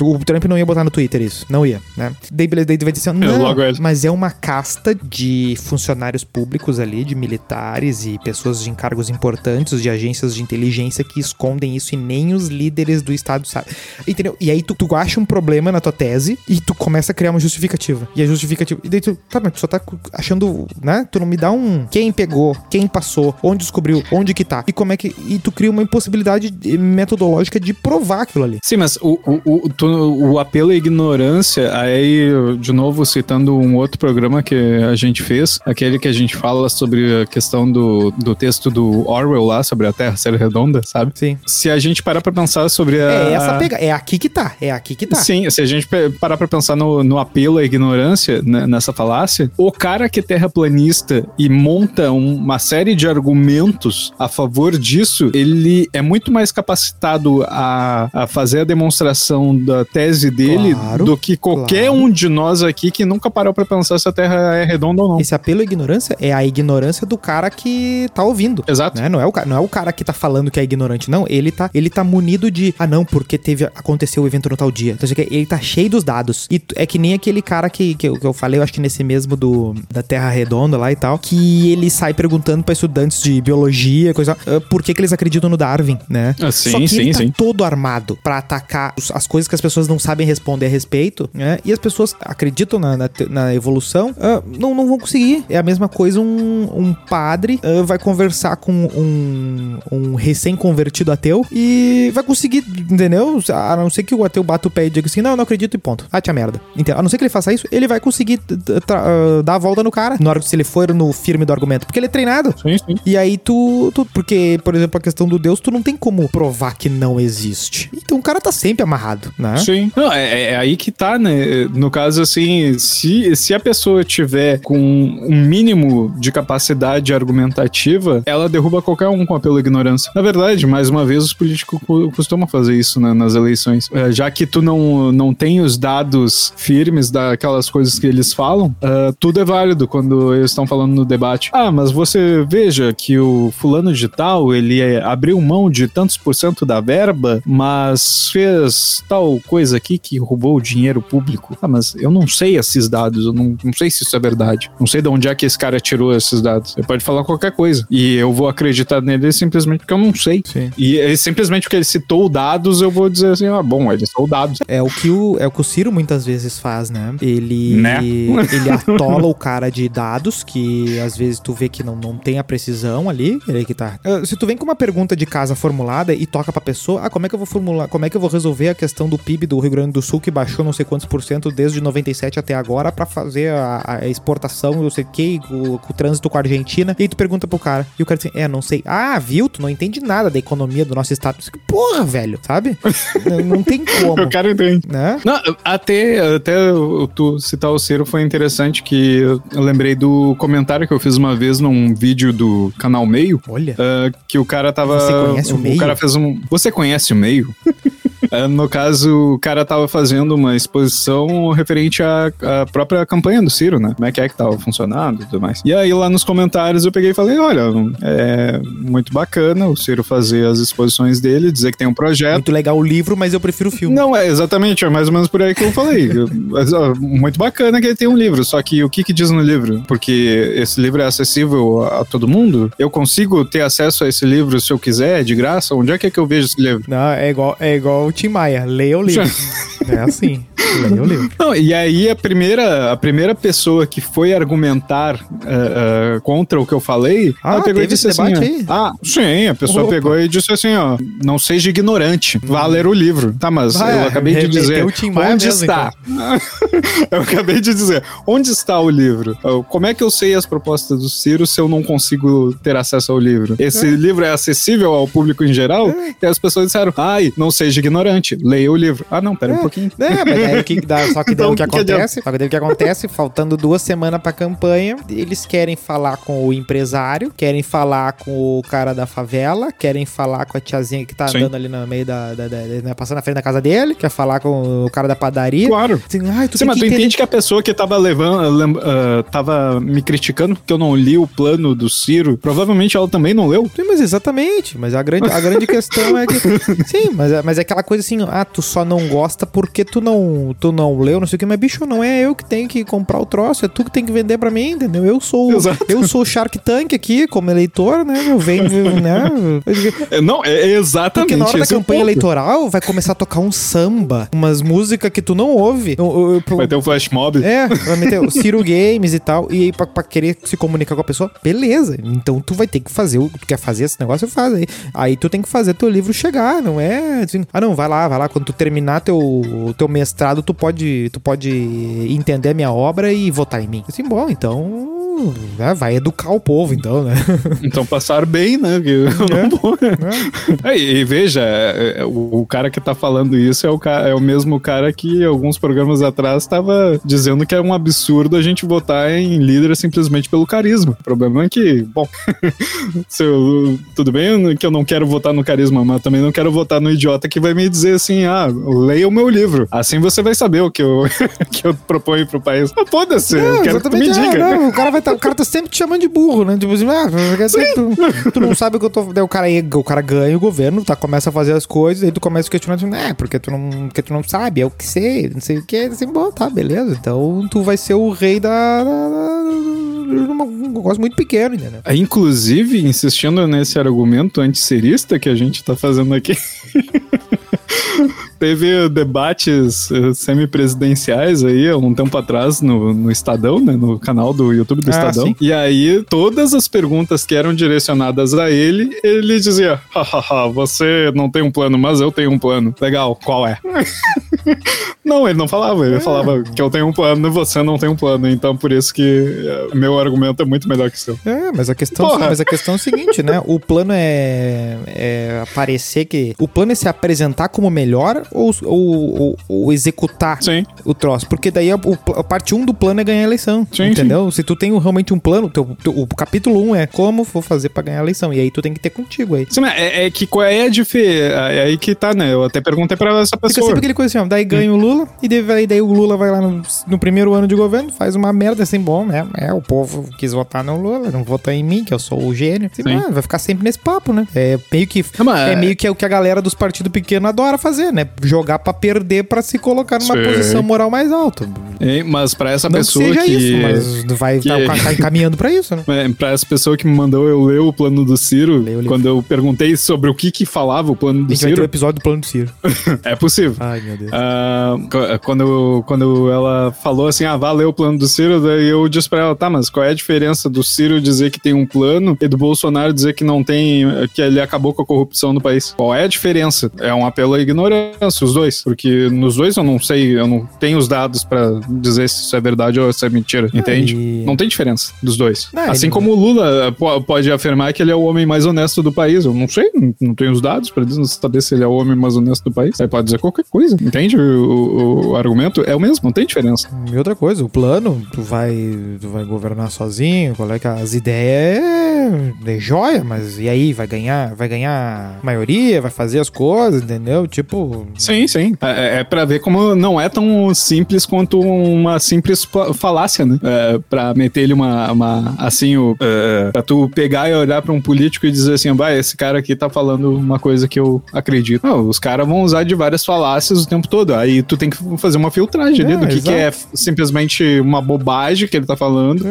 o Trump não ia botar no Twitter isso. Não ia, né? Daí, beleza, daí vai dizer assim, não, logo ele. mas é uma casta de funcionários públicos ali, de militares e pessoas de encargos importantes de agências de inteligência que escondem isso e nem os líderes do Estado sabem. Entendeu? E aí tu, tu acha um problema na tua tese e tu começa a criar uma justificativa. E a justificativa. E daí tu, tá, mas tu só tá achando, né? Tu não me dá um quem pegou, quem passou, onde descobriu, onde que tá. E como é que. E tu cria uma impossibilidade metodológica de provar aquilo ali. Sim, mas o, o, o, o apelo à ignorância, aí, de novo, citando um outro programa que a gente fez, aquele que a gente fala sobre a questão do, do texto do Orwell lá, sobre a Terra ser redonda, sabe? Sim. Se a gente parar pra pensar sobre a. É essa pega. É aqui que tá. É aqui que tá. Sim, se a gente parar pra pensar no, no apelo à ignorância, né, nessa falácia, o cara que é terraplanista e monta um- uma série de argumentos a favor disso, ele é muito mais capacitado a, a fazer a demonstração da tese dele Claro, do que qualquer claro. um de nós aqui que nunca parou pra pensar se a Terra é redonda ou não. Esse apelo à ignorância é a ignorância do cara que tá ouvindo. Exato. Né? Não, é o, não é o cara que tá falando que é ignorante, não. Ele tá, ele tá munido de. Ah, não, porque teve. Aconteceu o evento no tal dia. Então, aqui, ele tá cheio dos dados. E é que nem aquele cara que, que, eu, que eu falei, eu acho que nesse mesmo do da Terra Redonda lá e tal. Que ele sai perguntando pra estudantes de biologia, coisa. ah, por que, que eles acreditam no Darwin, né? Ah, sim, Só que sim, ele tá sim. todo armado pra atacar os- as coisas que as pessoas não sabem responder a respeito, né? E as pessoas acreditam na, na, na evolução, ah, não, não vão conseguir. É a mesma coisa um, um padre ah, vai conversar com um, um recém-convertido ateu e vai conseguir, entendeu? A não ser que o ateu bata o pé e diga assim, não, eu não acredito e ponto. Ah, tia merda. Entendeu? A não ser que ele faça isso, ele vai conseguir ah, dar a volta no cara, na hora que se ele for no firme do argumento, porque ele é treinado. Sim, sim. E aí tu, tu- Porque, por exemplo, a questão do Deus, tu não tem como provar que não existe. Então o cara tá sempre amarrado, né? Sim. Não, é, é aí que tá, né? No caso, assim, se, se a pessoa tiver com um mínimo de capacidade argumentativa, ela derruba qualquer um com apelo à ignorância. Na verdade, mais uma vez, os políticos co- costumam fazer isso né, nas eleições. É, já que tu não, não tem os dados firmes daquelas coisas que eles falam, ah, tudo é válido quando eles estão falando no debate. Ah, mas você veja que o fulano de tal, ele é, abriu mão de tantos por cento da verba, mas fez tal coisa aqui que roubou o dinheiro público. Ah, mas eu não sei esses dados, eu não, não sei se isso é verdade. Não sei de onde é que esse cara tirou esses dados. Ele pode falar qualquer coisa. E eu vou acreditar nele simplesmente porque eu não sei. Sim. E simplesmente porque ele citou dados, eu vou dizer assim: ah, bom, ele citou dados. É o que o, é o que o Ciro muitas vezes faz, né? Ele, Né? [laughs] ele atola o cara de dados que às vezes tu vê que não, não tem a precisão ali. Ele que tá. Ah, Se tu vem com uma pergunta de casa formulada e toca pra pessoa, ah, como é que eu vou formular, como é que eu vou resolver a questão do PIB do Rio Grande do Sul que baixou não sei quantos por cento desde 97 até agora pra fazer a, a exportação, não sei o que, o, o trânsito com a Argentina. E aí tu pergunta pro cara. E o cara diz, é, não sei. Ah, viu? Tu não entende nada da economia do nosso estado. Porra, velho, sabe? [laughs] não, não tem como. Eu quero entender. Né? Não, até, até o- tu citar o Ciro foi interessante que eu eu lembrei do comentário que eu fiz uma vez num vídeo do canal Meio. Olha. ah, que o cara tava. Você conhece o Meio? cara fez um. Você conhece o meio? 哼哼哼 É, no caso, o cara tava fazendo uma exposição referente à, à própria campanha do Ciro, né? Como é que é que tava funcionando e tudo mais. E aí lá nos comentários eu peguei e falei, olha, é muito bacana o Ciro fazer as exposições dele, dizer que tem um projeto. Muito legal o livro, mas eu prefiro o filme. Não, é exatamente, é mais ou menos por aí que eu falei. Mas, ó, muito bacana que ele tem um livro, só que o que que diz no livro? Porque esse livro é acessível a, a todo mundo? Eu consigo ter acesso a esse livro se eu quiser, de graça? Onde é que, é que eu vejo esse livro? Não, é igual, é igual o Tim Maia. Leia o livro. é assim. Leia o livro. Não, e aí a primeira, a primeira pessoa que foi argumentar eh, eh, contra o que eu falei, Ah, ela pegou e disse assim: aí? Ah, sim, a pessoa Opa. pegou e disse assim, ó, não seja ignorante, vá ler o livro. Tá, mas Ah, eu é, acabei de dizer onde mesmo, então. está. [laughs] eu acabei de dizer onde está o livro. Como é que eu sei as propostas do Ciro se eu não consigo ter acesso ao livro? Esse livro é acessível ao público em geral? E as pessoas disseram, ai, não seja ignorante, leia o livro. Ah, não, pera um pouquinho. É, mas daí o que dá, só que daí Então, [laughs] o que o que acontece, só que daí o que acontece, faltando duas semanas pra campanha, eles querem falar com o empresário, querem falar com o cara da favela, querem falar com a tiazinha que tá Sim. andando ali no meio da, da- da- né, passando na frente da casa dele, quer falar com o cara da padaria. Claro. Assim, ai, tu Sim, mas tu entender entende que a pessoa que tava levando, lem- ah, tava me criticando porque eu não li o plano do Ciro, provavelmente ela também não leu. Sim, mas exatamente. Mas a grande, a grande [laughs] questão é que. Sim, mas, é- mas é aquela coisa assim, ah, tu só não gosta porque tu não, tu não leu, não sei o que, mas bicho, não é eu que tenho que comprar o troço, é tu que tem que vender pra mim, entendeu? Eu sou, Exato. eu sou o Shark Tank aqui, como eleitor, né? Eu venho, né? É, Não, é exatamente Porque na hora da é campanha eleitoral vai começar a tocar um samba, umas músicas que tu não ouve. Eu- eu- Vai ter um flash mob. é, vai meter o Ciro Games e tal. E aí, pra, pra querer se comunicar com a pessoa, beleza. Então tu vai ter que fazer o que tu quer fazer esse negócio, faz aí. Aí tu tem que fazer teu livro chegar, não é? assim, ah, não, vai lá, vai lá. Quando tu terminar teu, teu mestrado, tu pode, tu pode entender a minha obra e votar em mim. Assim, bom, então. né, vai educar o povo, então, né? [laughs] Então passar bem, né? Que- É, [laughs] e, e veja, é, é, o, o cara que tá falando isso é o, é o mesmo cara que alguns programas atrás estava dizendo que é um absurdo a gente votar em líder simplesmente pelo carisma. O problema é que, bom, [laughs] eu- tudo bem que eu não quero votar no carisma, mas também não quero votar no idiota que vai me dizer assim, ah, leia o meu livro. Assim você vai saber o que eu, [laughs] que eu proponho pro país. Ah, Foda-se, eu quero que tu me é, diga. não, o, cara vai tá, o cara tá sempre te chamando de burro, né? Tipo assim, ah, quer dizer, tu, tu não sabe o que eu tô. Daí o cara, o cara ganha o governo, tá, começa a fazer as coisas, aí tu começa a questionar, tipo, é, porque tu não, porque tu não sabe, é o que sei, não sei o que. Assim, bom, tá, beleza. Então tu vai ser o rei da. da, da um negócio muito pequeno, entendeu? É, Inclusive, insistindo nesse argumento antisserista que a gente tá fazendo aqui. [laughs] Teve debates eh, semipresidenciais aí há um tempo atrás no, no Estadão, né? No canal do YouTube do Ah, Estadão. sim. E aí, todas as perguntas que eram direcionadas a ele, ele dizia: hahaha, você não tem um plano, mas eu tenho um plano. Legal, qual é? [laughs] não, ele não falava. Ele falava que eu tenho um plano e você não tem um plano. Então, por isso que eh, meu argumento é muito melhor que o seu. É, mas a questão, Porra. mas a questão é o seguinte, né? O plano é, é aparecer que. O plano é se apresentar como melhor ou, ou, ou- ou executar Sim. o troço. Porque daí a, a parte 1 do plano é ganhar a eleição. Sim, entendeu? Se tu tem realmente um plano, teu, teu- o capítulo 1 é como vou fazer pra ganhar a eleição. E aí tu tem que ter contigo aí. Sim, é, é que qual é a diferença? É aí que tá, né? Eu até perguntei pra essa Fica pessoa. sempre aquele coisa assim, ó, daí ganha o Lula, e daí, daí o Lula vai lá no, no primeiro ano de governo, faz uma merda assim, bom, né? É, o povo quis votar no Lula, não votou em mim, que eu sou o gênio. Sim. ah, vai ficar sempre nesse papo, né? É meio que, Não, mas- é meio que é o que a galera dos partidos pequenos adora fazer, né? Jogar pra perder pra se colocar numa Sim. posição moral mais alta. Mas pra essa Não pessoa que seja que. isso, mas vai que- tá, tá encaminhando pra isso, né? [laughs] É, pra essa pessoa que me mandou eu ler o plano do Ciro, quando eu perguntei sobre o que que falava o plano A do gente vai ter o Ciro, episódio do plano do Ciro. [laughs] é possível. Ai, meu Deus. Co- quando, quando ela falou assim, ah, vá ler o plano do Ciro, daí eu disse pra ela, tá, mas qual é a diferença do Ciro dizer que tem um plano e do Bolsonaro dizer que não tem, que ele acabou com a corrupção no país? Qual é a diferença? É um apelo à ignorância, os dois, porque nos dois eu não sei, eu não tenho os dados pra dizer se isso é verdade ou se é mentira, entende? e- Não tem diferença dos dois. Não, assim ele- como o Lula po- pode afirmar que ele é o homem mais honesto do país, eu não sei, não, tenho os dados pra dizer- saber se ele é o homem mais honesto do país. Aí pode dizer qualquer coisa, entende? O, o- o argumento é o mesmo, não tem diferença. E outra coisa, o plano, tu vai, tu vai governar sozinho, qual é que as ideias é, é joia, mas e aí, vai ganhar, vai ganhar maioria, vai fazer as coisas, entendeu? Tipo. Sim, sim. É, é pra ver como não é tão simples quanto uma simples fa- falácia, né? É, pra meter ele uma, uma assim, o, é, pra tu pegar e olhar pra um político e dizer assim, vai, esse cara aqui tá falando uma coisa que eu acredito. Não, os caras vão usar de várias falácias o tempo todo. Aí tu tem que fazer uma filtragem ali É, do que, que é simplesmente uma bobagem que ele tá falando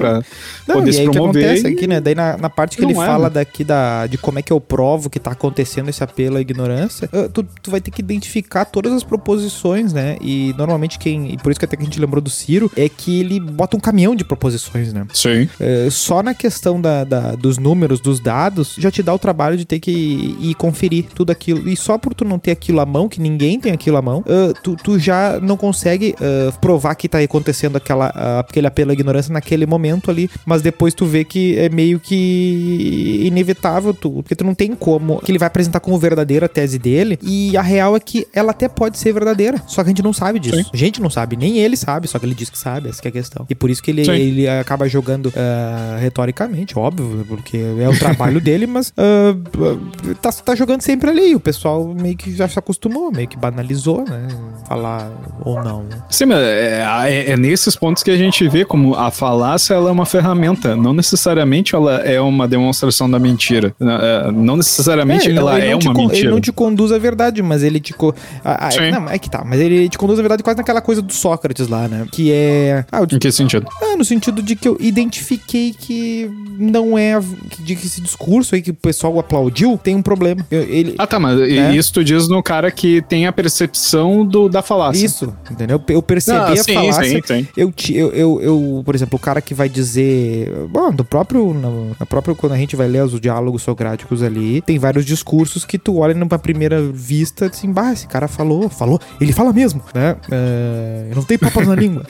pra Não, poder e se aí o que promover. acontece e- aqui, né? Daí na, na parte que Não ele é, fala né? daqui da, de como é que eu provo que tá acontecendo esse apelo à ignorância, ah, tu, tu vai ter que identificar todas as proposições, né? E normalmente quem. E por isso que até que a gente lembrou do Ciro, é que ele bota um caminhão de proposições, né? Sim. É, só na questão da, da- dos números, dos dados, já te dá o trabalho de ter que ir, ir conferir tudo aquilo. E só por tu não ter aquilo à mão, que ninguém tem aquilo à mão, ah, tu, tu já não consegue ah, provar que tá acontecendo aquela, ah, aquele apelo à ignorância naquele momento ali. Mas depois tu vê que é meio que inevitável, tu, porque tu não tem como. Que ele vai apresentar como verdadeira a tese dele. E a real é que ela até pode ser verdadeira. Só que a gente não sabe disso. Sim. A gente não sabe, nem ele sabe, só que ele diz que sabe, essa que é a questão. E por isso que ele, Sim. ele acaba jogando ah, retoricamente, óbvio, porque é o trabalho [laughs] dele, mas ah, tá, tá jogando sempre ali. O pessoal meio que já se acostumou, meio que banalizou, né? Falar ou não. né? Sim, mas é, é- é nesses pontos que a gente vê como a falácia ela é uma ferramenta, não necessariamente ela é uma demonstração da mentira. É, Não necessariamente não- ela é não te uma con- mentira. Ele não te conduz à verdade, mas ele te. co- não, é que tá. Mas ele te conduz à verdade quase naquela coisa do Sócrates lá, né? Que é. Ah, eu Em que sentido? Ah, no sentido de que eu identifiquei que não é. De que esse discurso aí que o pessoal aplaudiu tem um problema. Eu- ele, Ah, tá, mas Né? isso tu diz no cara que tem a percepção do, da falácia. isso, entendeu? Eu percebi Ah, a falácia. sim, sim. Eu, ti- eu, eu, eu, por exemplo, o cara que vai dizer. Bom, do próprio. No, na própria, quando a gente vai ler os diálogos socráticos ali, tem vários discursos que tu olha numa primeira vista assim, bah, esse cara falou, falou, ele fala mesmo, né? É, não tem papas na [laughs] língua.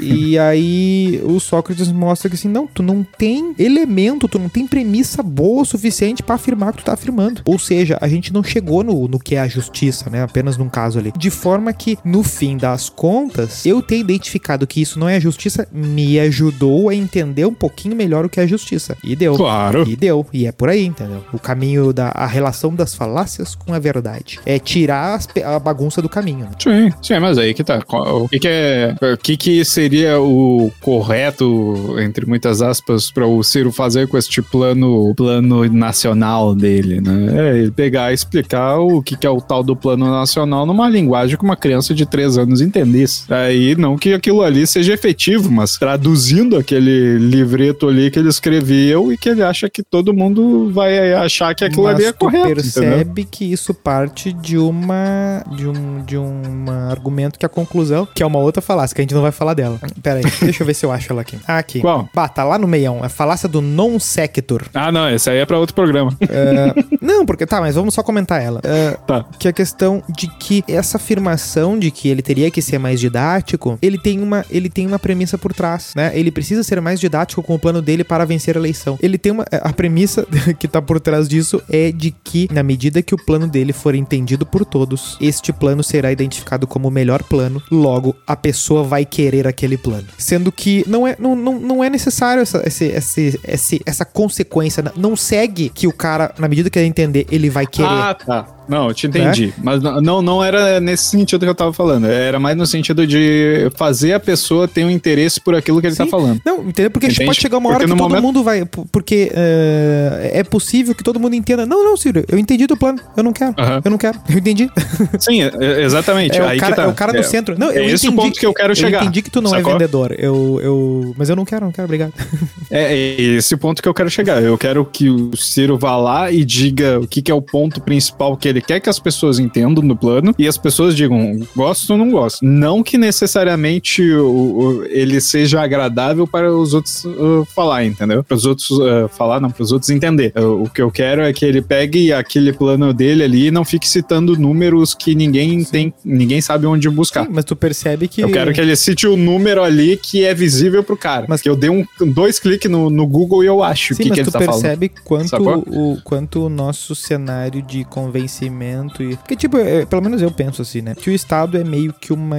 E aí o Sócrates mostra que assim, não, tu não tem elemento, tu não tem premissa boa o suficiente pra afirmar o que tu tá afirmando. Ou seja, a gente não chegou no, no que é a justiça, né? Apenas num caso ali. De forma que, no fim das contas, eu ter identificado que isso não é justiça me ajudou a entender um pouquinho melhor o que é justiça. E deu. Claro. E deu. E é por aí, entendeu? O caminho da a relação das falácias com a verdade. É tirar as a bagunça do caminho. né? Sim, sim, mas aí que tá. O que, que é. O que, que seria o correto, entre muitas aspas, para o Ciro fazer com este plano, plano nacional dele, né? É ele pegar e explicar o que, que é o tal do plano nacional numa linguagem que uma criança de 3 anos entendesse. Aí não que aquilo ali seja efetivo, mas traduzindo aquele livreto ali que ele escreveu e que ele acha que todo mundo vai achar que aquilo Mas ali é tu correto. entendeu? percebe que isso parte de uma de um de um argumento que a conclusão, que é uma outra falácia, que a gente não vai falar dela. Pera aí, [laughs] deixa eu ver se eu acho ela aqui. Ah, aqui. Qual? Bah, tá lá no meião. A falácia do non sequitur. Ah, não, esse aí é pra outro programa. É, não, porque tá, mas vamos só comentar ela. É, Tá. que é a questão de que essa afirmação de que ele teria que ser mais didático, ele tem uma, ele tem uma premissa por trás, né? Ele precisa ser mais didático com o plano dele para vencer a eleição. Ele tem uma a premissa [laughs] que tá por trás disso é de que na medida que o plano dele for entendido por todos, este plano será identificado como o melhor plano, logo a pessoa vai querer aquele plano. Sendo que não é não, não, não é necessário essa, esse, esse, esse- essa consequência, não segue que o cara na medida que ele entender, ele vai querer. Ah, tá. Não, eu te entendi. Mas não, não era nesse sentido que eu tava falando. Era mais no sentido de fazer a pessoa ter um interesse por aquilo que ele tá Sim. falando. Não, entendeu? Porque a gente Entende? pode chegar uma hora Porque que todo momento- mundo vai. Porque é, é possível que todo mundo entenda. Não, não, Ciro, eu entendi do plano. Eu não quero. Eu não quero. Eu entendi. Sim, é- é- exatamente. É Aí o, cara, tá. é o cara do centro. Não, é eu esse entendi. o ponto que eu quero chegar. Eu entendi que tu não sacou? é vendedor. Eu, eu, mas eu não quero, não quero, obrigado. [laughs] É, é esse o ponto que eu quero chegar. Eu quero que o Ciro vá lá e diga o que, que é o ponto principal que ele quer que as pessoas entendam no plano e as pessoas digam gosto ou não gosto. Não que necessariamente o, o- ele seja agradável para os outros uh, falar, entendeu? Para os outros uh, falar, não, para os outros entender. Eu- o que eu quero é que ele pegue aquele plano dele ali e não fique citando números que ninguém tem, ninguém sabe onde buscar. Sim, mas tu percebe que. Eu quero que ele cite o número ali que é visível pro cara. Mas- que eu dei um, dois cliques no, no Google e eu acho o Sim, que, mas que ele tu tá falando. percebe quanto Sacou? o, quanto o nosso cenário de conhecimento e. Porque, tipo, é, pelo menos eu penso assim, né? Que o Estado é meio que uma,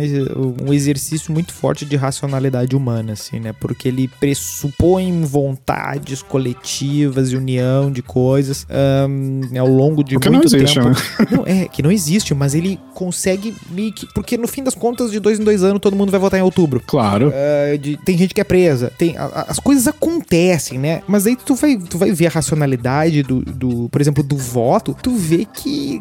um exercício muito forte de racionalidade humana, assim, né? Porque ele pressupõe vontades coletivas e união de coisas um, ao longo de Porque muito não existe, tempo. né? Não, é, que não existe, mas ele consegue meio que. Porque no fim das contas, de dois em dois anos, todo mundo vai votar em outubro. Claro. Uh, de- tem gente que é presa. Tem, a- a- as coisas acontecem, né? Mas aí tu vai, tu vai ver a racionalidade do, do, por exemplo, do voto, tu vê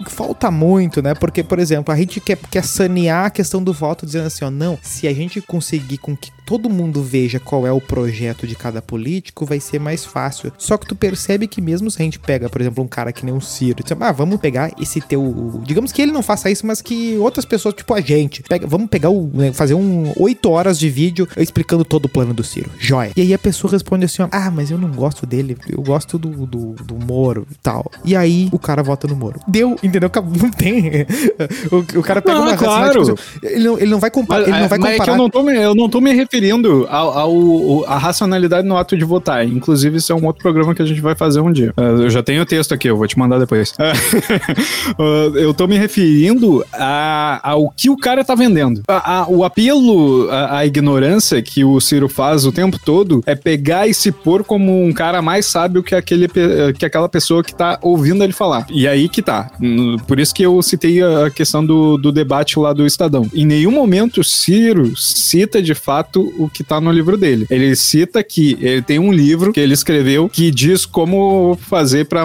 falta muito, né? Porque, por exemplo, a gente quer, quer sanear a questão do voto dizendo assim, ó, não, se a gente conseguir com que todo mundo veja qual é o projeto de cada político, vai ser mais fácil. Só que tu percebe que mesmo se a gente pega, por exemplo, um cara que nem o Ciro, diz, ah, vamos pegar esse teu. Digamos que ele não faça isso, mas que outras pessoas, tipo a gente, pega, vamos pegar o. né, fazer um 8 horas de vídeo explicando todo o plano do Ciro. Joia. E aí a pessoa responde assim, ó, ah, mas eu não gosto dele, eu gosto do, do, do Moro e tal. E aí o cara vota no Moro. Deu, entendeu? Não tem. [laughs] O, o cara pega Não, uma claro. racionalidade, tipo, ele, não, ele não vai comparar. Ele não é, vai é comparar. eu não tô me, eu não tô me referindo ao, ao- ao- à racionalidade no ato de votar. Inclusive, isso é um outro programa que a gente vai fazer um dia. É, Eu já tenho o texto aqui, eu vou te mandar depois. É, é, [laughs] eu tô me referindo a- ao que o cara tá vendendo. A- a- o apelo à, à ignorância que o Ciro faz o tempo todo é pegar e se pôr como um cara mais sábio que, aquele, que aquela pessoa que tá ouvindo ele falar. E aí que tá. Por isso que eu citei a questão do, do debate lá do Estadão. Em nenhum momento o Ciro cita de fato o que tá no livro dele. Ele cita que ele tem um livro que ele escreveu que diz como fazer pra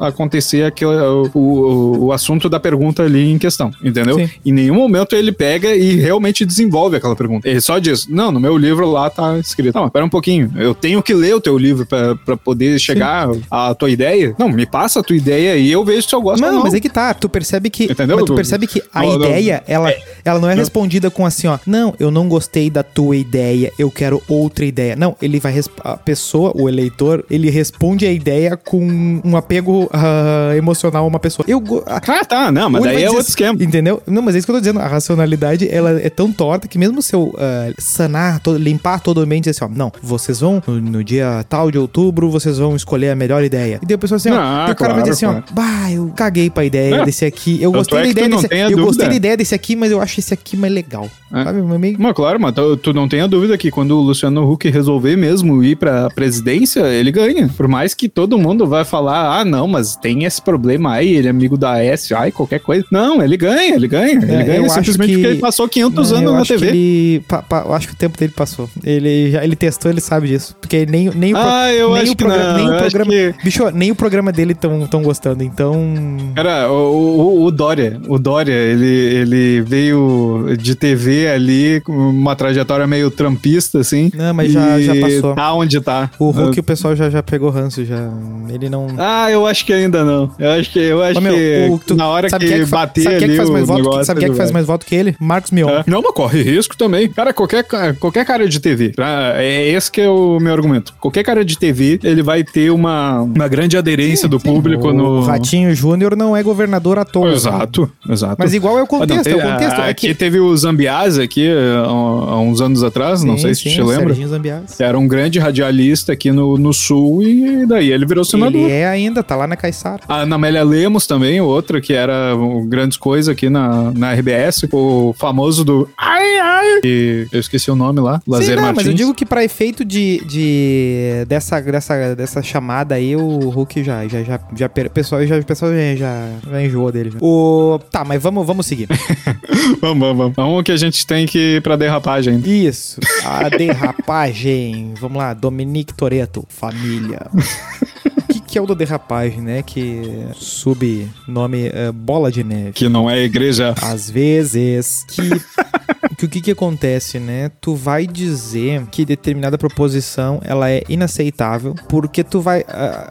acontecer aquele, o, o, o assunto da pergunta ali em questão, entendeu? Sim. Em nenhum momento ele pega e realmente desenvolve aquela pergunta. Ele só diz: Não, no meu livro lá tá escrito. Não, espera um pouquinho. Eu tenho que ler o teu livro pra, pra poder chegar à tua ideia. Não, me passa a tua ideia e eu vejo se eu gosto ou Não, não. mas é que tá. Tu percebe que. Entendeu? Tu percebe que a Não, não. ideia, ela, ela não é respondida com assim, ó. Não, eu não gostei da tua ideia, eu quero outra ideia. Não, ele vai. A pessoa, o eleitor, ele responde a ideia com um apego ah, emocional a uma pessoa. Eu. Ah, tá, não, mas daí é outro esquema. Entendeu? Não, mas é isso que eu tô dizendo. A racionalidade, ela é tão torta que mesmo se eu ah, sanar, todo- limpar todo o ambiente, dizer assim, ó, não, vocês vão, no, no dia tal de outubro, vocês vão escolher a melhor ideia. E daí a pessoa assim, ó, Ah, e o cara vai claro, dizer assim, ó, bah, eu caguei pra ideia É. desse aqui. Eu gostei é da ideia desse tenha Eu dúvida. gostei da ideia desse aqui, mas eu acho esse aqui mais legal. É. Sabe? Mas meio- Mas claro, mas tu, tu não tenha dúvida que quando o Luciano Huck resolver mesmo ir pra presidência, ele ganha. Por mais que todo mundo vai falar, ah, não, mas tem esse problema aí, ele é amigo da S, ai, qualquer coisa. Não, ele ganha, ele ganha. ele É, ganha simplesmente que- porque ele passou 500 Não, anos eu na TV. Ele, pa- pa- eu acho que o tempo dele passou. Ele já ele testou, ele sabe disso. Porque nem, nem o, pro- Ah, eu nem acho o que programa, não, nem o programa. que- Bicho, nem o programa dele tão, tão gostando. Então. Cara, o, o- o Dória, o Dória, ele, ele veio de TV ali com uma trajetória meio trampista, assim. Não, mas já- e já passou. Tá onde tá. O Hulk, o pessoal já, já pegou ranço, já. Ele não. Ah, eu acho que ainda não. Eu acho que, eu acho meu, que o- tu- na hora sabe que, é fa- bater sabe quem é ali que faz mais o voto? negócio, Sabe quem é que ele faz vai. mais voto que ele? Marcos Mion. É. Não, mas corre risco também. Cara, qualquer, qualquer cara de TV, tá? é esse que é o meu argumento. Qualquer cara de TV, ele vai ter uma, uma grande aderência do público o no... Ratinho Júnior não é governador à toa. Exato, exato. Mas igual é o Ah, não, contexto, tem- é o contexto. ah, é Aqui que... teve o Zambiase aqui há uns anos atrás, não Sim, sei se sim, te lembra. Era um grande radialista aqui no, no sul e daí ele virou senador. Ele é ainda, tá lá na Caissara. A Ana Amélia Lemos também, outra que era um, grandes coisas aqui na, na RBS, o famoso do ai ai, e eu esqueci o nome lá, Sim, Lazer não, Martins. mas eu digo que pra efeito de, de dessa, dessa, dessa chamada aí, o Hulk já, já, já, já pessoal já, pessoal já, já, já enjoou dele. já. O, tá, mas vamos, vamos seguir. [laughs] vamos, vamos, vamos. Vamos que a gente tem que ir pra derrapagem. Isso, a derrapagem. Vamos lá, Dominique Toreto, família. [laughs] Que, é o do derrapagem, né? Que subnome é Bola de Neve. Que não é igreja. Às vezes que [laughs] que o que que acontece, né? Tu vai dizer que determinada proposição ela é inaceitável porque tu vai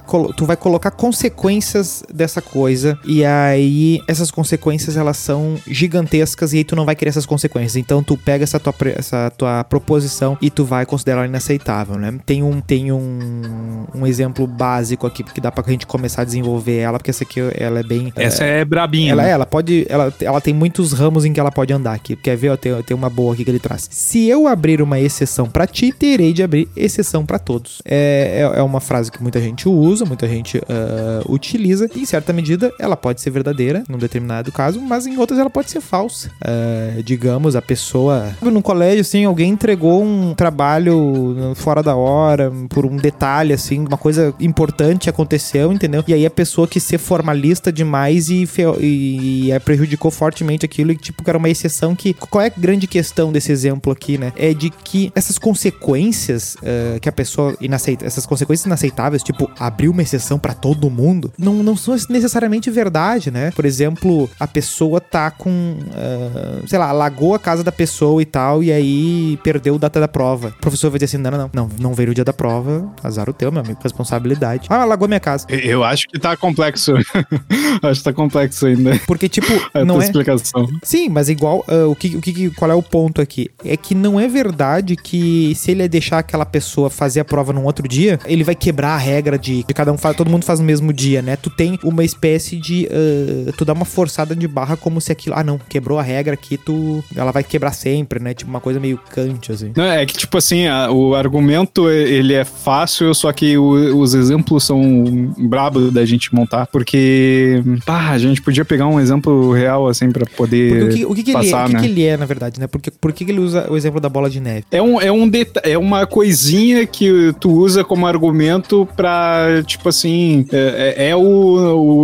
colo- tu vai colocar consequências dessa coisa e aí essas consequências elas são gigantescas e aí tu não vai querer essas consequências. Então tu pega essa tua essa tua proposição e tu vai considerar inaceitável, né? Tem um tem um, um exemplo básico aqui que dá pra gente começar a desenvolver ela porque essa aqui ela é bem Essa é brabinha. ela, né? é, ela pode. Ela, ela tem muitos ramos em que ela pode andar aqui. Quer ver? tem, tem uma boa aqui que ele traz. Se eu abrir uma exceção pra ti, terei de abrir exceção pra todos. É, é, é uma frase que muita gente usa, muita gente ah, utiliza. Em certa medida, ela pode ser verdadeira, num determinado caso, mas em outras ela pode ser falsa. Ah, digamos, a pessoa. No colégio, assim, alguém entregou um trabalho fora da hora, por um detalhe, assim, uma coisa importante aconteceu, entendeu? E aí a pessoa quis ser formalista demais e, e, e prejudicou fortemente aquilo e, tipo, que era uma exceção que. Qual é a grande questão desse exemplo aqui, né? É de que essas consequências ah, que a pessoa inaceita, essas consequências inaceitáveis, tipo, abrir uma exceção pra todo mundo, não, não são necessariamente verdade, né? Por exemplo, a pessoa tá com, ah, sei lá, alagou a casa da pessoa e tal, e aí perdeu o data da prova. O professor vai dizer assim: não, não, não, não, não veio o dia da prova, azar o teu, meu amigo, responsabilidade. Ah, alagou minha casa. Eu acho que tá complexo. [laughs] acho que tá complexo ainda. Porque, tipo, [laughs] A não é. explicação. Sim, mas igual, ah, o, que, o que, qual é o ponto aqui? É que não é verdade que se ele deixar aquela pessoa fazer a prova num outro dia, ele vai quebrar a regra de, de cada um faz, todo mundo faz no mesmo dia, né? Tu tem uma espécie de, ah, tu dá uma forçada de barra como se aquilo, ah não, quebrou a regra aqui, tu, ela vai quebrar sempre, né? Tipo uma coisa meio Kant, assim. Não, é que, tipo assim, a- o argumento ele é fácil, só que o- os exemplos são brabo da gente montar. Porque, pá, a gente podia pegar um exemplo real, assim, pra poder o que, o que, que ele, é, passar, o que, né? que ele é, na verdade, né? Porque, por que, ele usa o exemplo da bola de neve? É, um, é, um deta- é uma coisinha que tu usa como argumento pra, tipo assim, é, é- é o,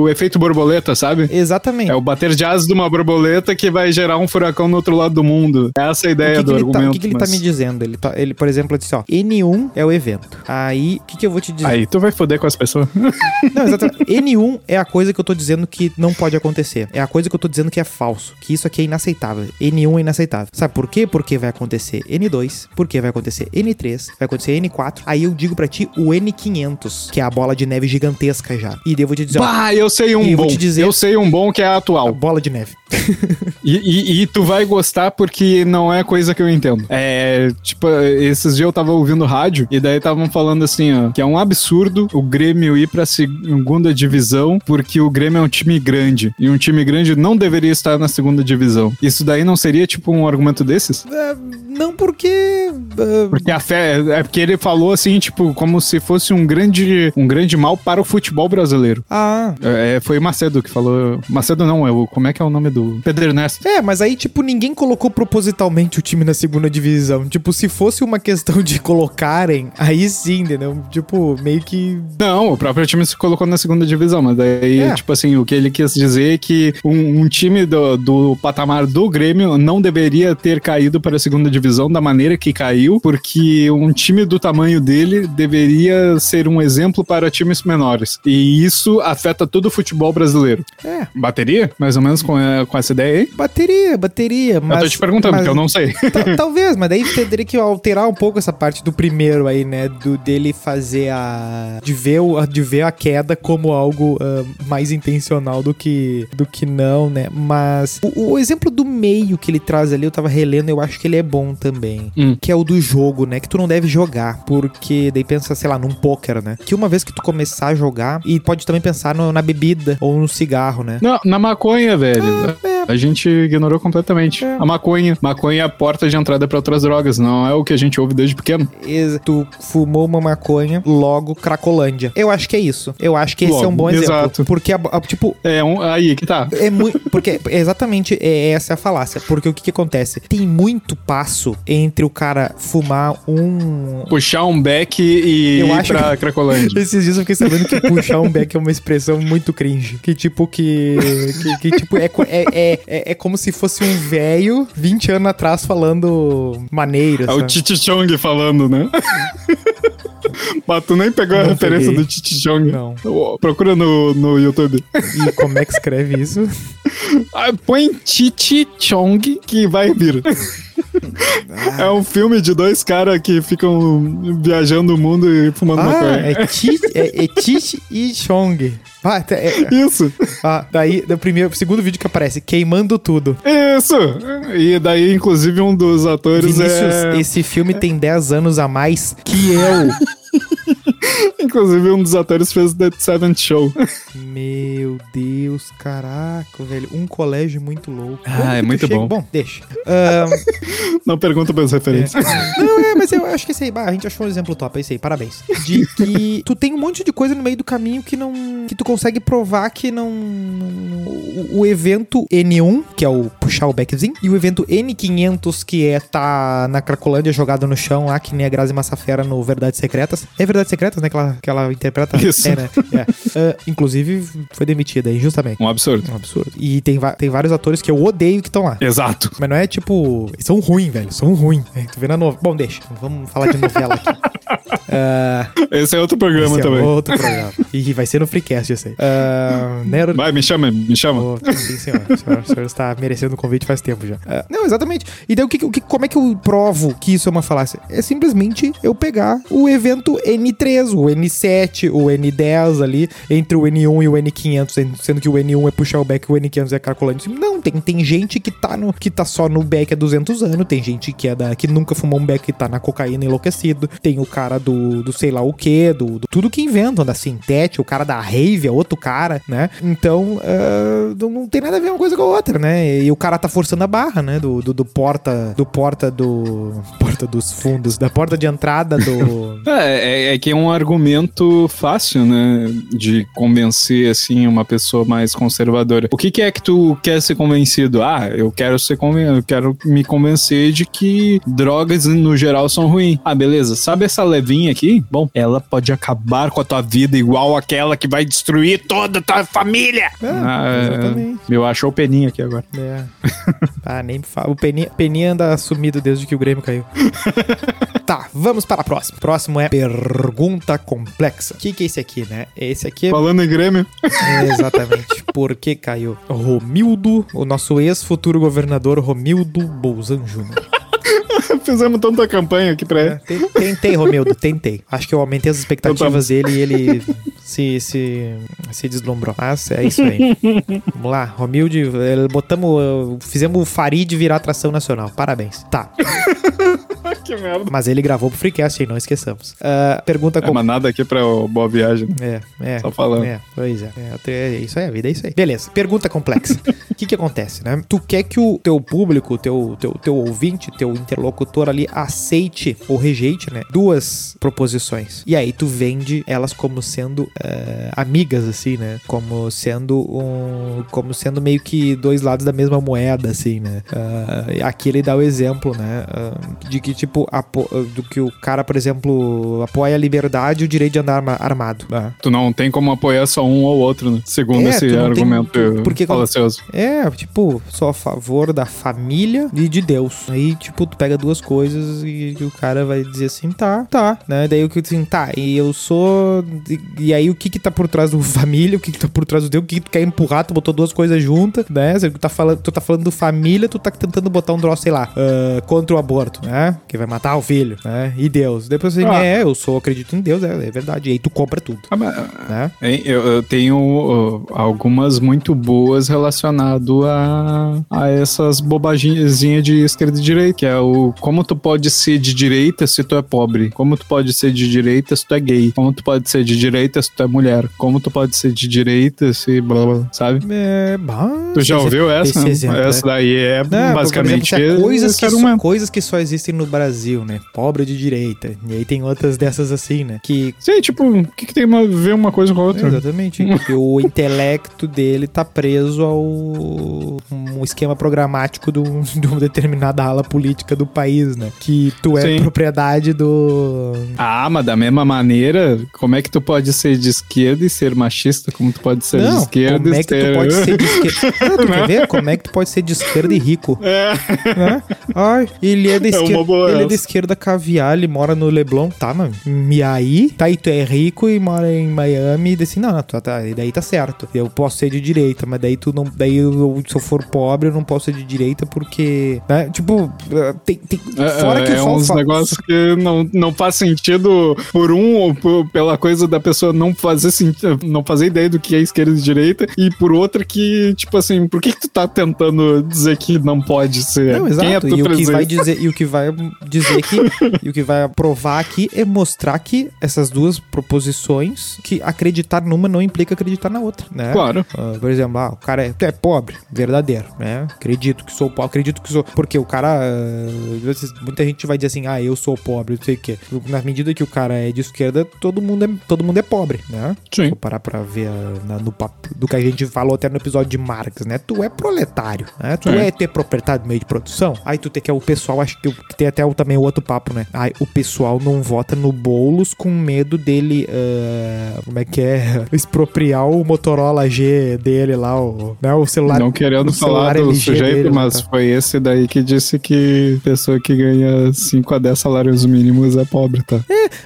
o efeito borboleta, sabe? Exatamente. É o bater de asas de uma borboleta que vai gerar um furacão no outro lado do mundo. Essa é a ideia do ele tá, argumento. o que, ele tá mas- me dizendo? Ele, tá, ele, por exemplo, disse, ó, N1 é o evento. Aí, o que, que eu vou te dizer? Aí tu vai foder com as pessoas. [laughs] Não, exatamente. N1 é a coisa que eu tô dizendo que não pode acontecer. É a coisa que eu tô dizendo que é falso. Que isso aqui é inaceitável. N1 é inaceitável. Sabe por quê? Porque vai acontecer N2. Porque vai acontecer N3. Vai acontecer N4. Aí eu digo pra ti o N500, que é a bola de neve gigantesca já. E daí eu vou te dizer, ó, Bah, eu sei um eu bom. vou te dizer- Eu sei um bom que é a atual. bola de neve. [laughs] E, e- e tu vai gostar porque não é coisa que eu entendo. É, tipo, esses dias eu tava ouvindo rádio e daí estavam falando assim, ó, que é um absurdo o Grêmio ir pra segunda divisão porque o Grêmio é um time grande. E um time grande não deveria estar na segunda divisão. Isso daí não seria, tipo, um argumento desses? É, não porque... ah, Porque a fé, é porque ele falou assim, tipo, como se fosse um grande, um grande mal para o futebol brasileiro. ah, É, foi o Macedo que falou. Macedo não, é o, como é que é o nome do. Pedro Ernesto. É, mas aí, tipo, ninguém colocou propositalmente o time na segunda divisão. Tipo, se fosse uma questão de colocarem, aí sim, entendeu? Tipo, meio que. Não, o próprio time se colocou na segunda divisão, mas daí, É. tipo assim, o que ele quis dizer é que um, um time do, do patamar do Grêmio não deveria ter caído para a segunda divisão da maneira que caiu, porque um time do tamanho dele deveria ser um exemplo para times menores. E isso afeta todo o futebol brasileiro. É, Bateria? Mais ou menos com, eh, com essa ideia aí? bateria, bateria. Mas, eu tô te perguntando, mas- porque eu não sei. Ta- Talvez, mas daí teria que alterar um pouco essa parte do primeiro aí, né? Do dele fazer a. De ver, o, de ver a queda como algo ah, mais intencional do que, do que não, né? Mas o, o exemplo do meio que ele traz ali, eu tava relendo, eu acho que ele é bom também. Hum. Que é o do jogo, né? Que tu não deve jogar. Porque daí pensa, sei lá, num poker, né? Que uma vez que tu começar a jogar, e pode também pensar no- na bebida ou no cigarro, né? Não, na maconha, velho. É. A gente ignorou completamente. É. A maconha. Maconha é a porta de entrada pra outras drogas. Não é o que a gente ouve desde pequeno. Tu fumou uma maconha, logo Cracolândia. Eu acho que é isso. Eu acho que esse Logo, é um bom exemplo. exato. Porque, a- a- tipo, É um, aí que tá. é muito. Porque exatamente é essa a falácia. Porque o que, que acontece? Tem muito passo entre o cara fumar um. Puxar um beck e Eu ir acho pra que- Cracolândia. [laughs] Esses dias eu fiquei sabendo que puxar um beck é uma expressão muito cringe. Que tipo que. Que, que, tipo, é, é, é, é, é como se fosse um velho 20 anos atrás falando maneiro. É o? Titi Chong falando, né? [laughs] Mas tu nem pegou a Não referência peguei. do Titi Chong. Não. Procura no, no YouTube. E como é que escreve isso? Ah, Põe Titi Chong que vai vir. [laughs] É um filme de dois caras que ficam viajando o mundo e fumando Ah, maconha. é Chi, é, é e Chong. Ah, tá, é- Isso, ah, daí, no primeiro, segundo vídeo que aparece, queimando tudo. isso. E daí, inclusive, um dos atores Vinícius, é... esse filme tem 10 anos a mais que eu. [laughs] Inclusive, um dos atores fez The Seventh Show. Meu Deus, caraca, velho. Um colégio muito louco. Ah, Como é muito chega- bom. Bom, deixa. Ahn, [laughs] Não pergunta pelas referências. Não, é, mas eu acho que esse aí, bah, a gente achou um exemplo top, é esse aí, parabéns. De que tu tem um monte de coisa no meio do caminho que não. que tu consegue provar que não. o, o evento N1, que é o puxar o backzinho, e o evento N500, que é tá na Cracolândia jogado no chão lá, que nem a Grazi Massafera no Verdades Secretas. É Verdades Secretas, né? Que ela, que ela interpreta. [laughs] Isso. É, né? É. Ah, inclusive, foi demitida, injustamente. Um absurdo. Um absurdo. E tem, tem vários atores que eu odeio que estão lá. Exato. Mas não é tipo. São ruins, velho. São ruins. É, tu vê na novela. Bom, deixa. Vamos falar de novela aqui. [laughs] Ah, Esse é outro programa esse é também. outro programa. E vai ser no Freecast esse aí. Ah, Nero. Vai, me chama, me chama. Oh, sim, senhor. O senhor, o senhor está merecendo o convite faz tempo já. Ah, não, exatamente. E daí, o que, o que, como é que eu provo que isso é uma falácia? É simplesmente eu pegar o evento N3, o N7, o N10 ali, entre o N1 e o N500, sendo que o N1 é puxar o back e o N500 é calculante. Não, tem, tem gente que tá, no, que tá só no back há 200 anos, tem gente que é da que nunca fumou um back e tá na cocaína enlouquecido, tem o cara do, do sei lá o que, do, do- tudo que inventam, da Sintética, o cara da Rave é outro cara, né? Então, ah, não, tem nada a ver uma coisa com a outra, né? E o cara tá forçando a barra, né? Do, do, do porta, do porta do... [laughs] Porta dos fundos, da porta de entrada do... [laughs] É, é, é que é um argumento fácil, né? De convencer, assim, uma pessoa mais conservadora. O que, que é que tu quer ser convencido? Ah, eu quero ser conven... eu quero me convencer de que drogas no geral são ruins. Ah, beleza. Sabe essa levinha aqui? Bom, ela pode acabar com a tua vida igual aquela que vai destruir toda a tua família. É, exatamente. Eu achou o peninho aqui agora. É. Ah, nem me fala. O Peninha, Peninha anda sumido desde que o Grêmio caiu. [laughs] tá, vamos para a próxima. Próximo é pergunta complexa. O que, que é esse aqui, né? Esse aqui é Falando em Grêmio, exatamente [laughs] por que caiu. Romildo, o nosso ex-futuro governador Romildo Bolzan Júnior. [laughs] fizemos tanta campanha aqui pra É, ele. ten- Tentei, Romildo, tentei. Acho que eu aumentei as expectativas dele e ele se, se, se deslumbrou. Mas é isso aí. Vamos lá, Romildo, eh, botamos, eh, fizemos o Farid virar atração nacional. Parabéns. Tá, [laughs] que merda. mas ele gravou pro Freecast aí, não esqueçamos. Ah, pergunta É, com... mas nada aqui pra Boa Viagem. É, é. Só falando. É, pois é. É, é isso aí, a vida é isso aí. Beleza, pergunta complexa. [laughs] O que que acontece, né? Tu quer que o teu público, teu, teu, teu ouvinte, teu interlocutor ali aceite ou rejeite, né? Duas proposições. E aí tu vende elas como sendo eh, amigas, assim, né? Como sendo um... Como sendo meio que dois lados da mesma moeda, assim, né? Ah, aqui ele dá o exemplo, né? ah, de que, tipo, apo- do que o cara, por exemplo, apoia a liberdade e o direito de andar arma- armado. né? Tu não tem como apoiar só um ou outro, né? Segundo É, esse tem- argumento tu- porque quando- falacioso. É, tipo, sou a favor da família e de Deus. Aí, tipo, tu pega duas coisas e o cara vai dizer assim, tá, tá, né? Daí o que assim, tá, e eu sou. E, e aí o que que tá por trás do família, o que que tá por trás do Deus, o que que tu quer empurrar, tu botou duas coisas juntas, né? Você tá falando, tu tá falando do família, tu tá tentando botar um troço, sei lá, ah, contra o aborto, né? Que vai matar o filho, né? E Deus. Depois assim, Ah. é, eu sou, acredito em Deus, é, é verdade. E aí tu compra tudo, Ah, mas, né? hein, eu, eu tenho uh, algumas muito boas relacionado a, a essas bobaginhas de esquerda e direita, que é o como tu pode ser de direita se tu é pobre, como tu pode ser de direita se tu é gay, como tu pode ser de direita se tu é mulher, como tu pode ser de direita se blá blá, sabe? É, bah, Tu já ouviu essa? exemplo, essa né? daí é Não, basicamente por exemplo, coisas, que só, coisas que só existem no Brasil, né? Pobre de direita. E aí tem outras dessas assim, né? Que. Sim, tipo, o que, que tem a ver uma coisa com a outra? Exatamente. que o intelecto dele tá preso ao um esquema programático um- de uma determinada ala política do país, né? Que tu é Sim. propriedade do. Ah, mas da mesma maneira, como é que tu pode ser de esquerda e ser machista? Como tu pode ser de Não, esquerda como e é que ser... tu pode ser de esquerda? [laughs] Não, tu quer ver? Como é que tu pode ser de esquerda e rico? É. né? Ai, ele é da É esquerda. boa ele é da esquerda caviar, ele mora no Leblon. Tá, mano. E aí, tá aí, tu é rico e mora em Miami e disse, não, não, tá, tá, e daí tá certo. Eu posso ser de direita, mas daí tu não. Daí eu- se eu for pobre, eu não posso ser de direita porque. Né? Tipo, tem. tem É, fora que é só uns negócios que não, não faz sentido por um ou por- pela coisa da pessoa não fazer sentido, não fazer ideia do que é esquerda e direita, e por outra que, tipo assim, por que, que tu tá tentando dizer que não pode ser? Não, Quem é exato. tu e, o que vai dizer, e o que vai dizer que. e o que vai provar aqui é mostrar que essas duas proposições, que acreditar numa não implica acreditar na outra, né? Claro. Ah, por exemplo, ah, o cara é, é pobre, verdadeiro, né? Acredito que sou pobre, acredito que sou. Porque o cara. vocês- muita gente vai dizer assim, ah, eu sou pobre, não sei o quê. Na medida que o cara é de esquerda, todo mundo é, todo mundo é pobre, né? Sim. Vou parar pra ver ah, na- no papo do que a gente falou até no episódio de Marx, né? Tu é proletário, né? Tu É. é, ter proprietário do meio de produção. Aí tu tem que é o pessoal, acho que, tem até o, também o outro papo, né? Aí o pessoal não vota no Boulos com medo dele, ah, como é que é? [laughs] Expropriar o Motorola G dele lá, o, né? o celular. Não querendo falar do LG sujeito, dele, mas tá? foi esse daí que disse que pessoa que ganha 5 a 10 salários mínimos é pobre, tá?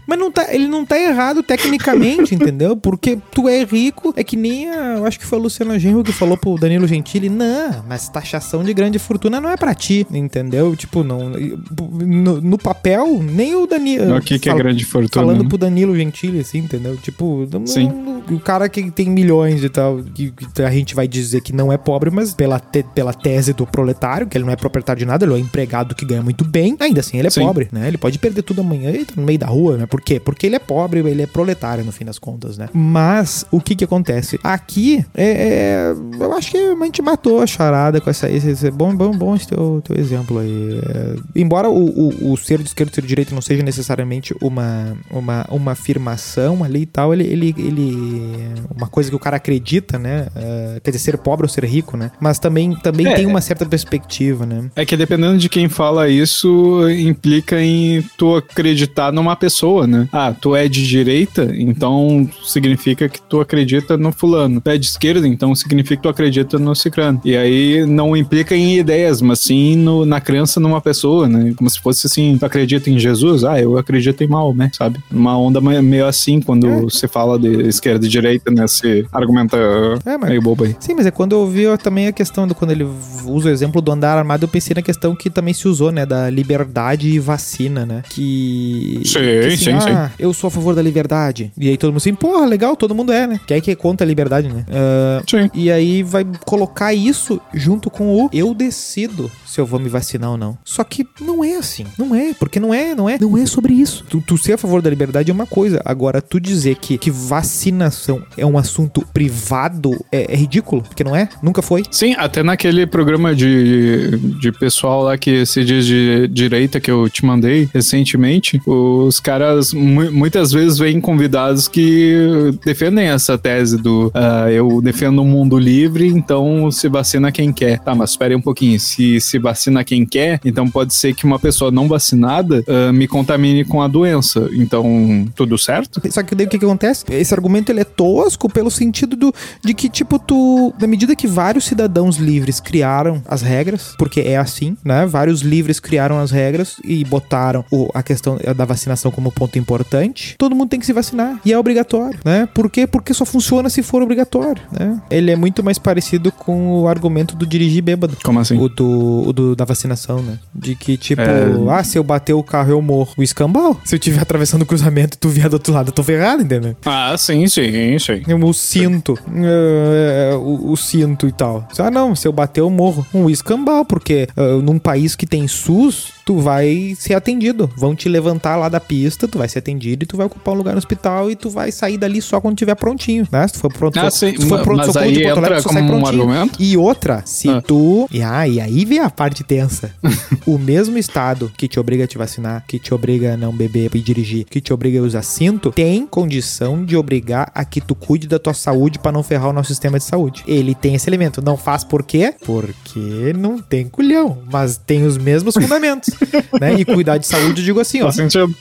Mas não tá, ele não tá errado tecnicamente, [laughs] entendeu? Porque tu é rico, é que nem a, eu acho que foi a Luciana Genro que falou pro Danilo Gentili, não, mas taxação de grande fortuna não é pra ti, entendeu? Tipo, não, no, no papel, nem o Danilo... O que, que é grande fortuna? Falando né? pro Danilo Gentili, assim, entendeu? Tipo, Sim. o cara que tem milhões e tal, que, que a gente vai dizer que não é pobre, mas pela, te- pela tese do proletário, que ele não é proprietário de nada, ele é um empregado que ganha muito bem, ainda assim ele é Sim. pobre, né? Ele pode perder tudo amanhã e tá no meio da rua, né? Por quê? Porque ele é pobre, ele é proletário no fim das contas, né? Mas o que que acontece? Aqui, é, é- eu acho que a gente matou a charada com essa. Esse, esse- bom, bom, bom esse teu, teu exemplo aí. É, embora o, o, o ser de esquerda e ser de direita não seja necessariamente uma, uma, uma afirmação ali e tal, ele, ele, ele. Uma coisa que o cara acredita, né? É, quer dizer, ser pobre ou ser rico, né? Mas também, também É. tem uma certa perspectiva, né? É que dependendo de quem fala isso, implica em tu acreditar numa pessoa, né? Ah, tu é de direita, então significa que tu acredita no fulano. Tu é de esquerda, então significa que tu acredita no cicrano. E aí não implica em ideias, mas sim no- na crença numa pessoa, né? Como se fosse assim, tu acredita em Jesus? Ah, eu acredito em Maomé, sabe? Uma onda me- meio assim quando É. você fala de esquerda e direita, né? Você argumenta É, mas- meio bobo aí. Sim, mas é quando eu ó, também a questão do quando ele usa o exemplo do andar armado, eu pensei na questão que também se usou, né? Da liberdade e vacina, né? Que. Sim, que, sim, ah, Eu sou a favor da liberdade. E aí todo mundo assim, porra, legal, todo mundo é, né? Que aí que conta a liberdade, né? Ah, Sim. e aí vai colocar isso junto com o eu decido se eu vou me vacinar ou não. Só que não é assim. Não é, porque não é, não é. Não é sobre isso. Tu, tu ser a favor da liberdade é uma coisa. Agora, tu dizer que, que vacinação é um assunto privado é, é ridículo, porque não é? Nunca foi. Sim, até naquele programa de, de pessoal lá que diz de direita que eu te mandei recentemente, os caras mu- muitas vezes vêm convidados que defendem essa tese do ah, eu defendo um mundo livre, então se vacina quem quer. Tá, mas espere um pouquinho, se se vacina quem quer, então pode ser que uma pessoa não vacinada ah, me contamine com a doença. Então, tudo certo? Só que daí o que, que acontece? Esse argumento ele é tosco pelo sentido do, de que, tipo, tu. Na medida que vários cidadãos livres criaram as regras, porque é assim, né? Vários livres criaram as regras e botaram o- a questão da vacinação como ponto importante, todo mundo tem que se vacinar. E é obrigatório, né? Por quê? Porque só funciona se for obrigatório, né? Ele é muito mais parecido com o argumento do dirigir bêbado. Como assim? O do, o do- da vacinação, né? De que, tipo, É. ah, se eu bater o carro eu morro. O escambau. Se eu estiver atravessando o cruzamento e tu vier do outro lado, eu tô ferrado, entendeu? Ah, sim, sim, sim. O cinto. é, o, o cinto e tal. Ah, não, se eu bater eu morro. Um escambau, porque ah, num país que tem SUS, tu vai ser atendido. Vão te levantar lá da pista, tu vai ser atendido e tu vai ocupar um lugar no hospital e tu vai sair dali só quando tiver prontinho, né? Se tu for pronto, Ah, se for pronto mas socorro de Porto Alegre, só sai um prontinho. argumento? E outra, se Ah. tu. Ah, e aí vem a parte tensa. [laughs] o mesmo estado que te obriga a te vacinar, que te obriga a não beber e dirigir, que te obriga a usar cinto, tem condição de obrigar a que tu cuide da tua saúde pra não ferrar o nosso sistema de saúde. Ele tem esse elemento. Não faz por quê? Porque não tem culhão, mas tem os mesmos fundamentos. [laughs] né? E cuidar de saúde, eu digo assim, ó.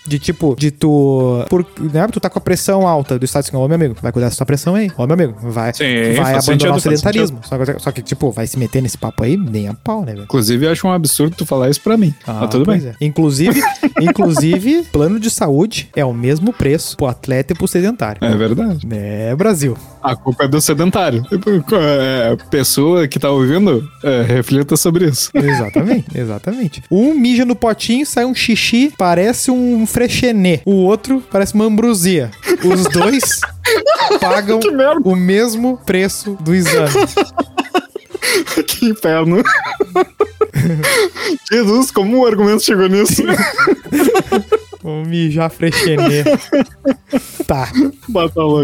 De tipo, de tu. Por, né, tu tá com a pressão alta do estado assim, ô meu amigo, vai cuidar da sua pressão aí. Ô meu amigo, vai, Sim, vai abandonar sentido, o sedentarismo. Só que, só que, tipo, vai se meter nesse papo aí, nem a pau, né, velho? Inclusive, eu acho um absurdo tu falar isso pra mim. mas tudo bem. é. Inclusive, [laughs] inclusive, plano de saúde é o mesmo preço pro atleta e pro sedentário. É verdade. É, Brasil. A culpa é do sedentário. É, pessoa que tá ouvindo, é, reflita sobre isso. Exatamente, exatamente. Um mija no potinho, sai um xixi, parece um frechenê. O outro parece uma ambrosia. Os [laughs] dois pagam o mesmo preço do exame. [laughs] que inferno. [laughs] Jesus, como o argumento chegou nisso? Um mijar frechenê. Tá,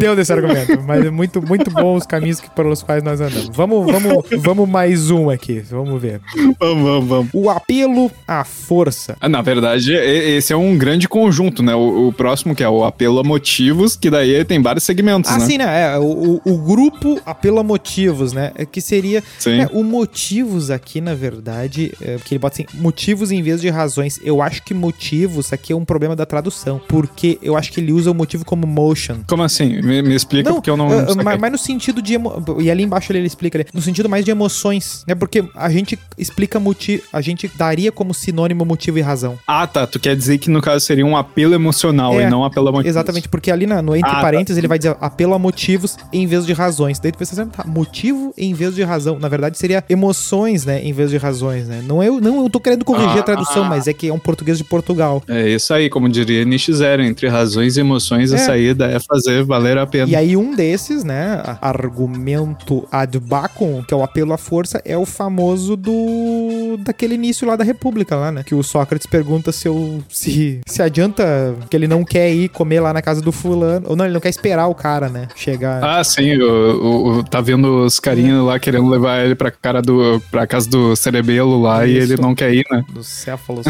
deu desse argumento, mas é muito, muito bom os caminhos que, pelos quais nós andamos. Vamos, vamos, vamos mais um aqui, vamos ver. Vamos, vamos, vamos. O apelo à força. Ah, Na verdade, esse é um grande conjunto, né? O, o próximo que é o apelo a motivos, que daí tem vários segmentos, Ah, né? sim, né? É, o, o, grupo apelo a motivos, né? É que seria. Sim. É, o motivos aqui, na verdade, é, porque ele bota assim, motivos em vez de razões. Eu acho que motivos aqui é um problema da tradução. Porque eu acho que ele usa o motivo como motion. Como assim? Me, me explica, porque eu não, é, não mas, mas no sentido de. emo- E ali embaixo ele, explica, ali, no sentido mais de emoções. Né? Porque a gente explica motivo. A gente daria como sinônimo motivo e razão. Ah, tá. Tu quer dizer que no caso seria um apelo emocional É, e não apelo a motivos. Exatamente, porque ali na- no entre Ah, tá. parênteses ele vai dizer apelo a motivos em vez de razões. Daí tu pensa assim, tá, motivo em vez de razão. Na verdade seria emoções, né, em vez de razões, né? Não eu, não eu tô querendo corrigir Ah. a tradução, mas é que é um português de Portugal. É isso aí, como diria Nietzsche Zero, entre razões e emoções, É. a saída é fazer valer a pena. E aí um desses, né, argumento ad bacum, que é o apelo à força, é o famoso do daquele início lá da República lá, né? Que o Sócrates pergunta se eu se se adianta que ele não quer ir comer lá na casa do fulano, ou não, ele não quer esperar o cara, né, chegar. Ah, sim, o, o- tá vendo os carinhas lá querendo levar ele pra, cara do, pra casa do cerebelo lá e Isso. ele não quer ir, né? dos céfalos.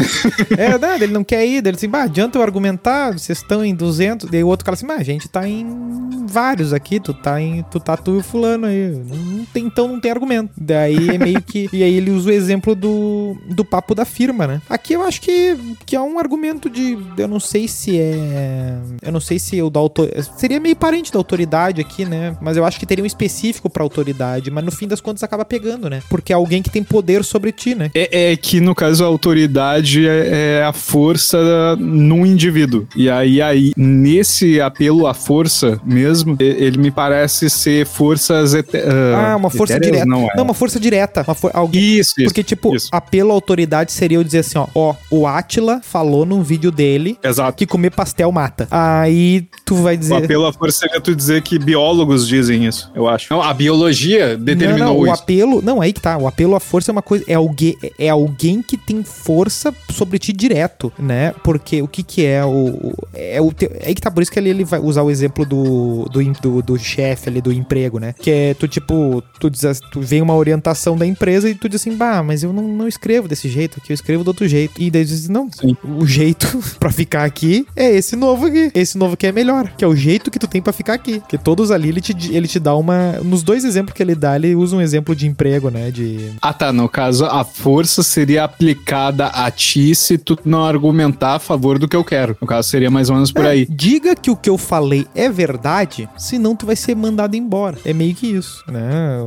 é, né, ele não quer ir, ele assim, bah, adianta eu argumentar, vocês estão em 200, daí o outro cara assim, bah, a gente tá em vários aqui, tu tá em, tu tá tu e fulano aí, não, tem, então não tem argumento. Daí é meio que, e aí ele usa o exemplo do, do papo da firma, né. Aqui eu acho que, que é um argumento de, eu não sei se é, eu não sei se o da autor, seria meio parente da autoridade aqui, né, mas eu acho que teria um específico pra autoridade, mas no fim das contas acaba pegando, né, porque é alguém que tem poder sobre ti, né. É, é que, no caso, a autoridade é, é a força num indivíduo. E aí, aí, nesse apelo à força mesmo, ele me parece ser forças ete- Ah, uma força direta. Não, Não, é. uma força direta. Uma for- alguém... Isso, isso. Porque, tipo, isso. apelo à autoridade seria eu dizer assim, ó, ó, o Atila falou num vídeo dele Exato. que comer pastel mata. Aí tu vai O dizer. apelo à força seria tu dizer que biólogos dizem isso, eu acho. Não, a biologia determinou não, não, o isso. apelo. Não, aí que tá. O apelo à força é uma coisa. É alguém, é alguém que tem força sobre ti direto, né? Porque o que que é o. o- É, o teu- é aí que tá. Por isso que ele, ele vai usar o exemplo do, do, do, do chefe ali, do emprego, né? Que é tu, tipo, tu, diz, tu vem uma orientação da empresa e tu diz assim, bah, mas eu não, não escrevo desse jeito aqui, eu escrevo do outro jeito. E daí tu diz, não, Sim. o jeito [laughs] pra ficar aqui é esse novo aqui. Esse novo aqui é melhor. Que é o jeito que tu tem pra ficar aqui. Porque todos ali ele te, ele te dá uma. Nos dois exemplos que ele dá, ele usa um exemplo de emprego, né? De. Ah, tá. No caso, a força seria aplicada a ti se tu não argumentar a favor do que eu quero. No caso, seria mais ou menos por É, aí. Diga que o que eu falei é verdade, senão tu vai ser mandado embora. É meio que isso, né?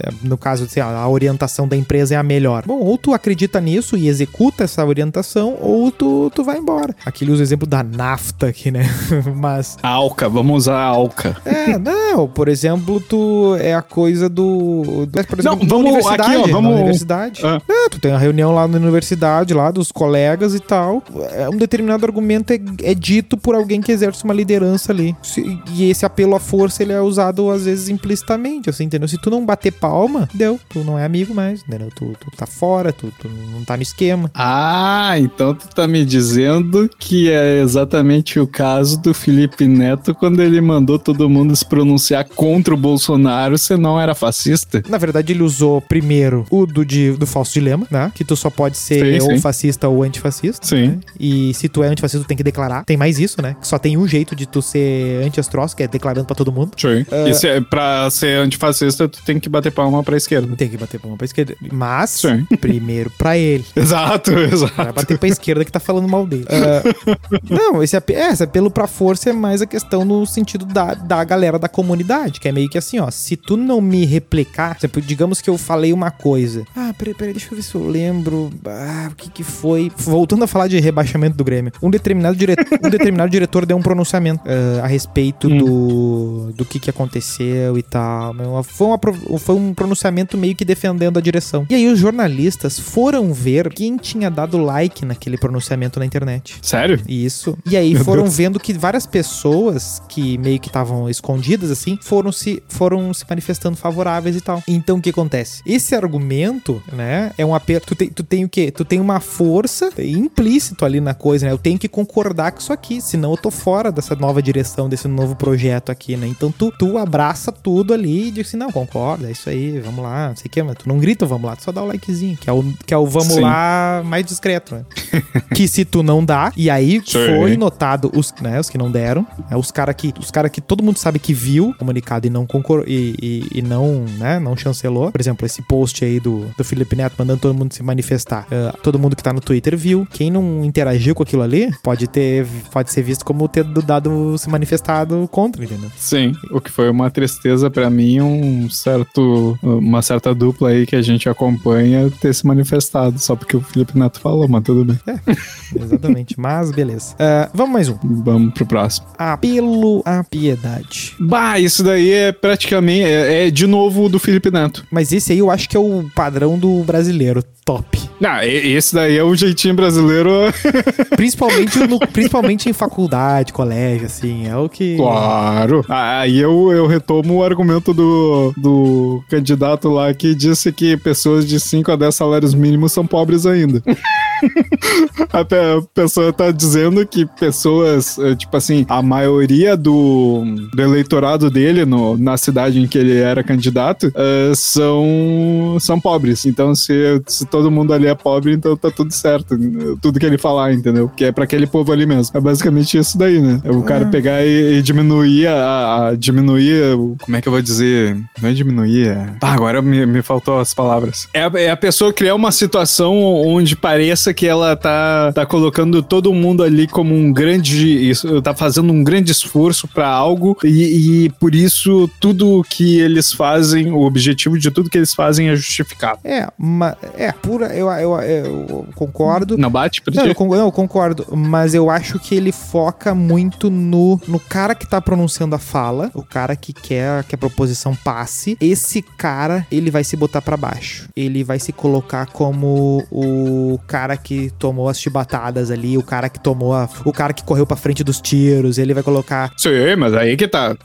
É, No caso, assim, a a orientação da empresa é a melhor. Bom, ou tu acredita nisso e executa essa orientação, ou tu, tu vai embora. Aqui ele usa o exemplo da nafta aqui, né? [laughs] Mas A Alca, vamos usar a Alca. É, não, por exemplo, tu é a coisa do. do- por exemplo, Não, vamos- universidade. aqui, ó, na vamos- universidade. Ah. É, tu tem a reunião lá na universidade, lá dos colegas e tal. É, um determinado argumento é, é dito por alguém que exerce uma liderança ali. Se- e esse apelo à força, ele é usado às vezes implicitamente, assim, entendeu? Se tu não bater palma, deu, tu não é amigo mais, entendeu? Tu, tu tá fora, tu, tu não tá no esquema. Ah, então tu tá me dizendo que é exatamente o caso do Felipe Neto quando ele mandou todo mundo se pronunciar contra o Bolsonaro, se não era fascista? Na verdade, ele usou primeiro o do, de, do falso dilema, né? Que tu só pode ser Sim, ou sim. fascista ou antifascista. Sim. né? E se tu é antifascista, tu tem que declarar. Tem mais isso, né? Só tem um jeito de tu ser anti-astros, que é declarando pra todo mundo. Sim. E se, é- pra ser antifascista, tu tem que bater palma pra esquerda. Tem que bater palma pra esquerda. Mas, Sim. [laughs] primeiro pra ele. Exato, Vai exato. bater pra esquerda que tá falando mal dele. Ah, [laughs] não, esse, ape- é, esse apelo pra força é mais a questão no sentido da, da galera da comunidade, que é meio que assim, ó, se tu não me replicar, exemplo, digamos que eu falei uma coisa. Ah, peraí, peraí, deixa eu ver se eu lembro. Ah, o que que foi? Voltando a falar de rebaixamento do Grêmio. Um determinado, dire... um determinado diretor deu um pronunciamento ah, a respeito Hum. do do, que que aconteceu e tal. Foi, uma, foi um pronunciamento meio que defendendo a direção. E aí os jornalistas foram ver quem tinha dado like naquele pronunciamento na internet. Sério? Isso. E aí Meu foram Deus. vendo que várias pessoas que meio que estavam escondidas assim, foram se foram se manifestando favoráveis e tal. Então o que acontece? Esse argumento, né, é um apelo. Tu tem, tu tem o quê? Tu tem uma força implícito ali na coisa, né? Eu tenho que concordar com isso aqui, senão eu tô fora dessa nova direção, desse novo projeto aqui, né? Então tu, tu abraça tudo ali e diz assim: não, concorda, é isso aí, vamos lá, não sei o que, mas tu não grita vamos lá, tu só dá o likezinho, que é o, que é o vamos Sim. lá mais discreto, né? [laughs] que se tu não dá, e aí Sim. foi notado os, né, os que não deram, né, os caras que, os cara que todo mundo sabe que viu o comunicado e não concor e, e, e, não, né, não chancelou. Por exemplo, esse post aí do, do Felipe Neto mandando todo mundo se manifestar. Uh, todo mundo que tá no Twitter viu. Quem não interagiu com aquilo ali pode ter, pode ser visto como ter dado se manifestado contra, entendeu? Sim, o que foi uma tristeza para mim, um certo, uma certa dupla aí que a gente acompanha ter se manifestado, só porque o Felipe Neto falou, mas tudo bem. É, exatamente, mas beleza. Uh, vamos mais um. Vamos pro próximo. Apelo à piedade. Bah, isso daí é praticamente, é, é de novo do Felipe Neto. Mas esse aí eu acho que é o padrão do brasileiro, top. Não, esse daí é o jeitinho brasileiro. [laughs] principalmente, no, principalmente em faculdade, colégio, assim, é o que... Claro. Aí eu, eu retomo o argumento do, do candidato lá que disse que pessoas de 5 a 10 salários mínimos são pobres ainda. [laughs] a pessoa tá dizendo que pessoas, eh, tipo assim, a maioria do, do eleitorado dele no, na cidade em que ele era candidato uh, são, são pobres. Então, se, se todo mundo ali é pobre, então tá tudo certo. Tudo que ele falar, entendeu? Que é pra aquele povo ali mesmo. É basicamente isso daí, né? É o cara é. pegar e, e diminuir a, a, diminuir. Como é que eu vou dizer? Não é diminuir, é. Ah, agora me, me faltou as palavras. É a, é a pessoa criar uma situação onde pareça que ela tá, tá colocando todo mundo ali como um grande. tá fazendo um grande esforço para algo e, e, por isso tudo que eles fazem, o objetivo de tudo que eles fazem é justificado. É, mas é pura. Eu, eu, eu concordo. Não bate pra não, eu, não, eu concordo, mas eu acho que ele foca muito no, no cara que tá pronunciando a fala, o cara que quer que a proposição passe. Esse cara, ele vai se botar para baixo. Ele vai se colocar como o cara que tomou as chibatadas ali, o cara que tomou a, o cara que correu para frente dos tiros, ele vai colocar. Sim, mas aí que tá.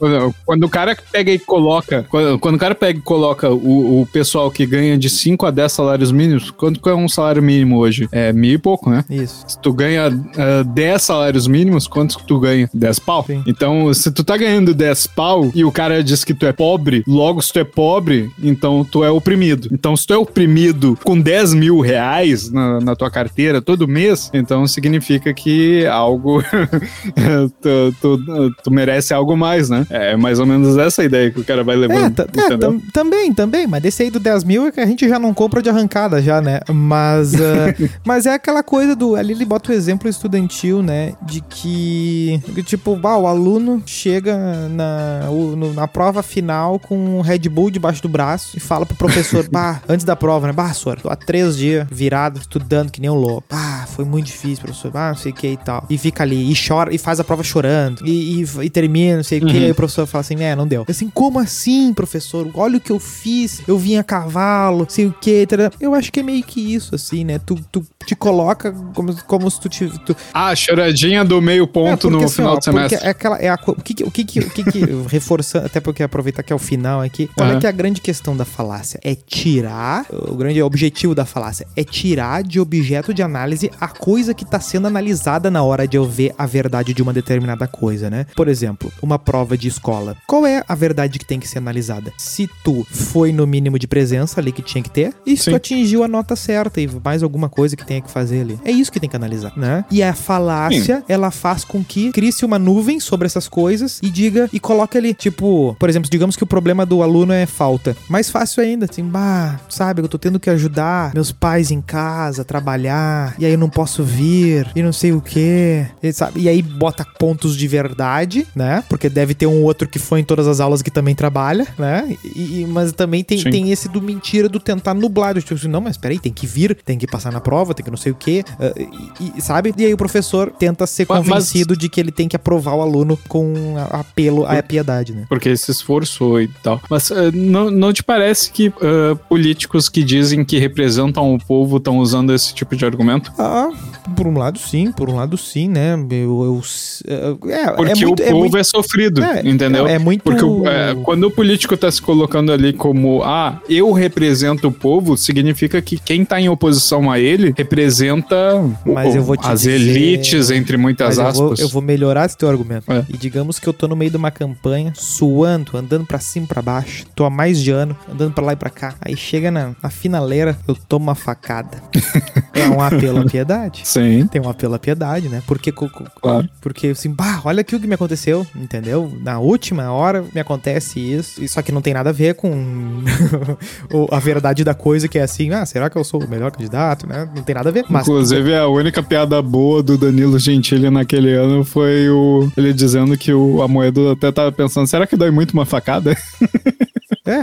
Quando, o cara pega e coloca, quando, quando, o cara pega e coloca o, o pessoal que ganha de 5 a 10 salários mínimos, quanto é um salário mínimo hoje? É mil e pouco, né? Isso. Se tu ganha uh, eh, 10 salários mínimos, quantos que tu ganha? 10 pau. Sim. Então, se tu tá ganhando 10 pau e o cara diz que tu é pobre, logo se tu é pobre, então tu é oprimido. Então, se tu é oprimido com 10 mil reais na, na tua carteira todo mês, então significa que algo. [laughs] tu, tu, tu, merece algo mais, né? É mais ou menos essa ideia que o cara vai levando. É, é também, também, mas desse aí do 10 mil é que a gente já não compra de arrancada já, né? Mas, uh, [laughs] mas é aquela coisa do. Ali ele bota o exemplo estudantil, né? De que, tipo, bah, o aluno chega na, na prova final com um Red Bull debaixo do braço e fala pro professor, [laughs] bah, antes da prova, né? Bah, senhor, tô há três dias virado, estudando que nem louco. Ah, foi muito difícil, professor. Ah, não sei o que e tal. E fica ali, e chora, e faz a prova chorando. E, e, e termina, não sei o uhum. que. E o professor fala assim, é, não deu. Assim, como assim, professor? Olha o que eu fiz. Eu vim a cavalo, sei o que. Eu acho que é meio que isso, assim, né? Tu, tu te coloca como, como se tu te. Tu... Ah, choradinha do meio ponto é, no assim, final ó, do semestre. É aquela, é a, o que, o que, o que, que [laughs] reforçando, até porque aproveitar que é o final aqui, qual uhum. é que é a grande questão da falácia? É tirar, o grande objetivo da falácia é tirar de objeto de análise a coisa que está sendo analisada na hora de eu ver a verdade de uma determinada coisa, né? Por exemplo, uma prova de escola. Qual é a verdade que tem que ser analisada? Se tu foi no mínimo de presença ali que tinha que ter, e se Sim. tu atingiu a nota certa e mais alguma coisa que tenha que fazer ali. É isso que tem que analisar, né? E a falácia, Sim. ela faz com que crie-se uma nuvem sobre essas coisas e diga e coloque ali, tipo, por exemplo, digamos que o problema do aluno é falta. Mais fácil ainda, assim, bah, sabe, eu tô tendo que ajudar meus pais em casa, trabalhar trabalhar, e aí eu não posso vir, e não sei o quê, e, sabe? E aí bota pontos de verdade, né? Porque deve ter um outro que foi em todas as aulas que também trabalha, né? E, e- mas também tem, Sim. tem esse do mentira do tentar nublar. Tipo assim, não, mas peraí, tem que vir, tem que passar na prova, tem que não sei o quê, ah, e, e- sabe? E aí o professor tenta ser Mas- convencido de que ele tem que aprovar o aluno com apelo à piedade, né? Porque se esforçou e tal. Mas eh, não, não te parece que eh, políticos que dizem que representam o povo estão usando esse tipo de argumento? Ah, por um lado sim, por um lado sim, né? Eu, eu- é, Porque é muito, o é povo muito- é sofrido, é, entendeu? É muito. Porque é, quando o político tá se colocando ali como, ah, eu represento o povo, significa que quem tá em oposição a ele representa Mas o- eu vou te as dizer- elites, entre muitas Mas eu vou, aspas. eu vou melhorar esse teu argumento. É. E digamos que eu tô no meio de uma campanha, suando, andando pra cima e pra baixo. Tô há mais de ano, andando pra lá e pra cá. Aí chega na, na finaleira, eu tomo uma facada. [laughs] é um apelo à piedade. [laughs] Sim, Tem um apelo à piedade, né? Porque, Claro. porque assim, bah, olha aqui o que me aconteceu, entendeu? Na última hora me acontece isso, só que não tem nada a ver com [laughs] a verdade da coisa, que é assim, ah, será que eu sou o melhor candidato, né? Não tem nada a ver. Mas Inclusive, a única piada boa do Danilo Gentili naquele ano foi o ele dizendo que o Amoedo até tava pensando, será que dói muito uma facada? [laughs] É.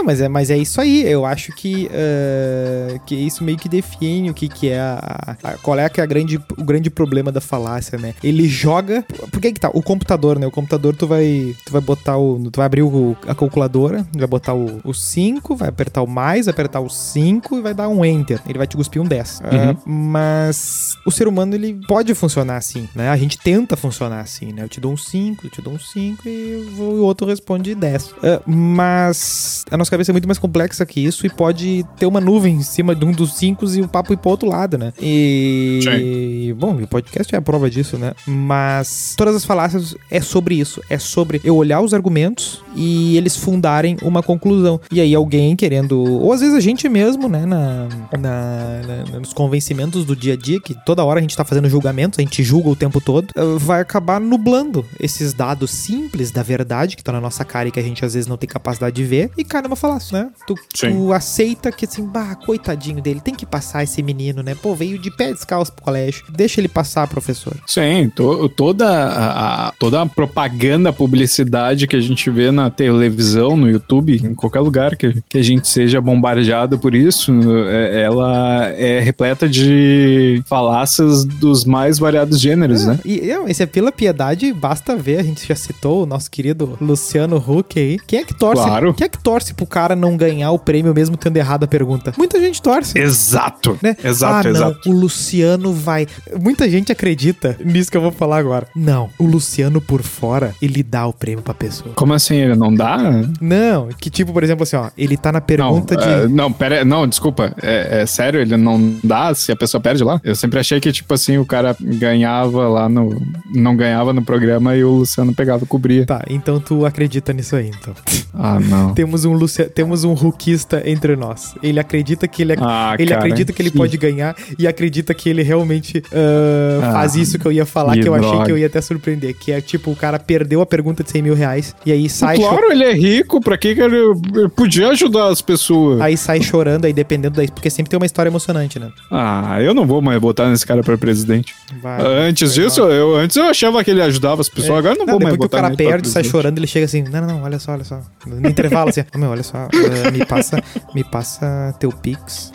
Não, mas é, mas é isso aí. Eu acho que, eh, que isso meio que define o que, que é a, a- Qual é que é a grande, o grande problema da falácia, né? Ele joga. Por que que tá? O computador, né? O computador tu vai. Tu vai botar o. Tu vai abrir o- a calculadora, vai botar o 5, vai apertar o mais, vai apertar o 5 e vai dar um enter. Ele vai te cuspir um 10. Ah, mas o ser humano, ele pode funcionar assim, né? A gente tenta funcionar assim, né? Eu te dou um 5, eu te dou um 5 e o outro responde 10. Ah, mas a nossa cabeça é muito mais complexa que isso e pode ter uma nuvem em cima de um dos 5 e o papo ir pro outro lado, né? E. Bom, o podcast é a prova disso, né? Mas todas as falácias é sobre isso. É sobre eu olhar os argumentos e eles fundarem uma conclusão. E aí alguém querendo. Ou às vezes a gente mesmo, né? Na, na- na- nos convencimentos do dia a dia, que toda hora a gente tá fazendo julgamentos, a gente julga o tempo todo, eh, vai acabar nublando esses dados simples da verdade que estão na nossa cara e que a gente às vezes não tem capacidade de ver. E cai numa falácia, né? Tu, tu aceita que assim, bah, coitadinho dele, tem que passar esse menino, né? Pô, veio de pé descalço pro colégio. Deixa ele passar, professor. Sim, to- toda, a, toda a propaganda, publicidade que a gente vê na televisão, no YouTube, em qualquer lugar que, que a gente seja bombardeado por isso, é- ela é repleta de falácias dos mais variados gêneros, né? E não, esse é pela piedade, basta ver, a gente já citou o nosso querido Luciano Huck aí. Quem é que torce? Claro. Quem é que torce pro cara não ganhar o prêmio mesmo tendo errado a pergunta? Muita gente torce. Exato. Né? Exato, ah, não, exato. o Luciano vai. Muita gente acredita nisso que eu vou falar agora. Não, o Luciano por fora, ele dá o prêmio pra pessoa. Como assim? Ele não dá? Não, que tipo, por exemplo, assim, ó, ele tá na Não, pergunta é, de. não, pera, não, desculpa. É, é sério, ele não dá se a pessoa perde lá? Eu sempre achei que, tipo assim, o cara ganhava lá no. Não ganhava no programa e o Luciano pegava e cobria. Tá, então tu acredita nisso aí, então. Ah, não. Temos um Lucia... temos um Hulkista entre nós. Ele acredita que ele, Ah, ele cara, acredita que ele pode ganhar e acredita que ele realmente ah, Ah, faz isso que eu ia falar, que eu achei droga. que eu ia até surpreender. Que é tipo, o cara perdeu a pergunta de 100 mil reais e aí sai, Claro, ele é rico, pra que ele, ele podia ajudar as pessoas? aí sai chorando, aí dependendo da. Porque sempre tem uma história emocionante, né? Ah, eu não vou mais botar nesse cara pra presidente. Vai- antes disso, eu, antes eu achava que ele ajudava as pessoas, agora eu não, Não, vou mais depois que o cara perde, sai chorando, ele chega assim, não, não, não, olha só, olha só. No intervalo, assim, "Ô, meu, olha só, eh, me passa, me passa teu Pix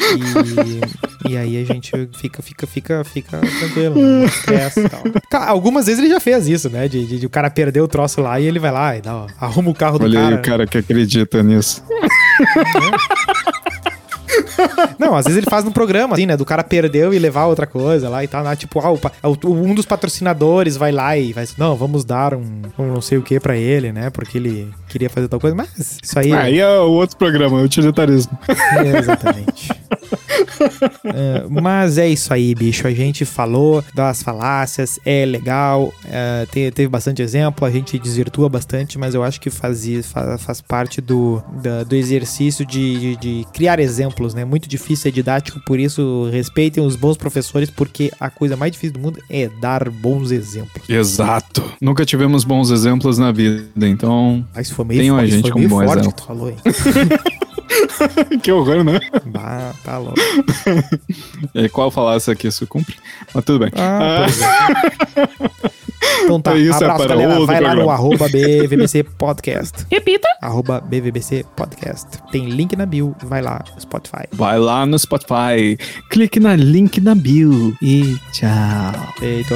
e, e aí a gente fica, fica, fica, fica tranquilo, não estressa e tal. Cara, algumas vezes ele já fez isso, né, de, de- de o cara perder o troço lá e ele vai lá e dá, ó, arruma o carro do Olha aí cara. o cara que acredita nisso. [laughs] Não, às vezes ele faz no programa, assim, né? Do cara perdeu e levar outra coisa lá e tal. né? Tipo, ah, o pa- o- um dos patrocinadores vai lá e vai. Não, vamos dar um, um não sei o que pra ele, né? Porque ele queria fazer tal coisa. Mas isso aí. Aí é o outro programa, o utilitarismo. É, [laughs] exatamente. É, mas é isso aí, bicho. A gente falou das falácias, é legal, é, te- teve bastante exemplo, a gente desvirtua bastante, mas eu acho que fazia, fa- faz parte do, da- do exercício de, de- de criar exemplos, né? Muito difícil, é didático, por isso respeitem os bons professores, porque a coisa mais difícil do mundo é dar bons exemplos. Exato. Nunca tivemos bons exemplos na vida, então. Ah, isso foi meio, Tenham a isso gente foi como bom forte exemplo. que tu falou, hein? [laughs] que horror, né? Bah, tá louco. E [laughs] qual falácia aqui se cumpre? Mas tudo bem. Ah, Ah, é. [laughs] Então tá, É isso, é abraço, para galera. Vai lá no programa. arroba [laughs] BVBC Podcast. Repita. Arroba BVBC Podcast. Tem link na bio, vai lá, Spotify. Vai lá no Spotify, clique na link na bio e tchau. Feito.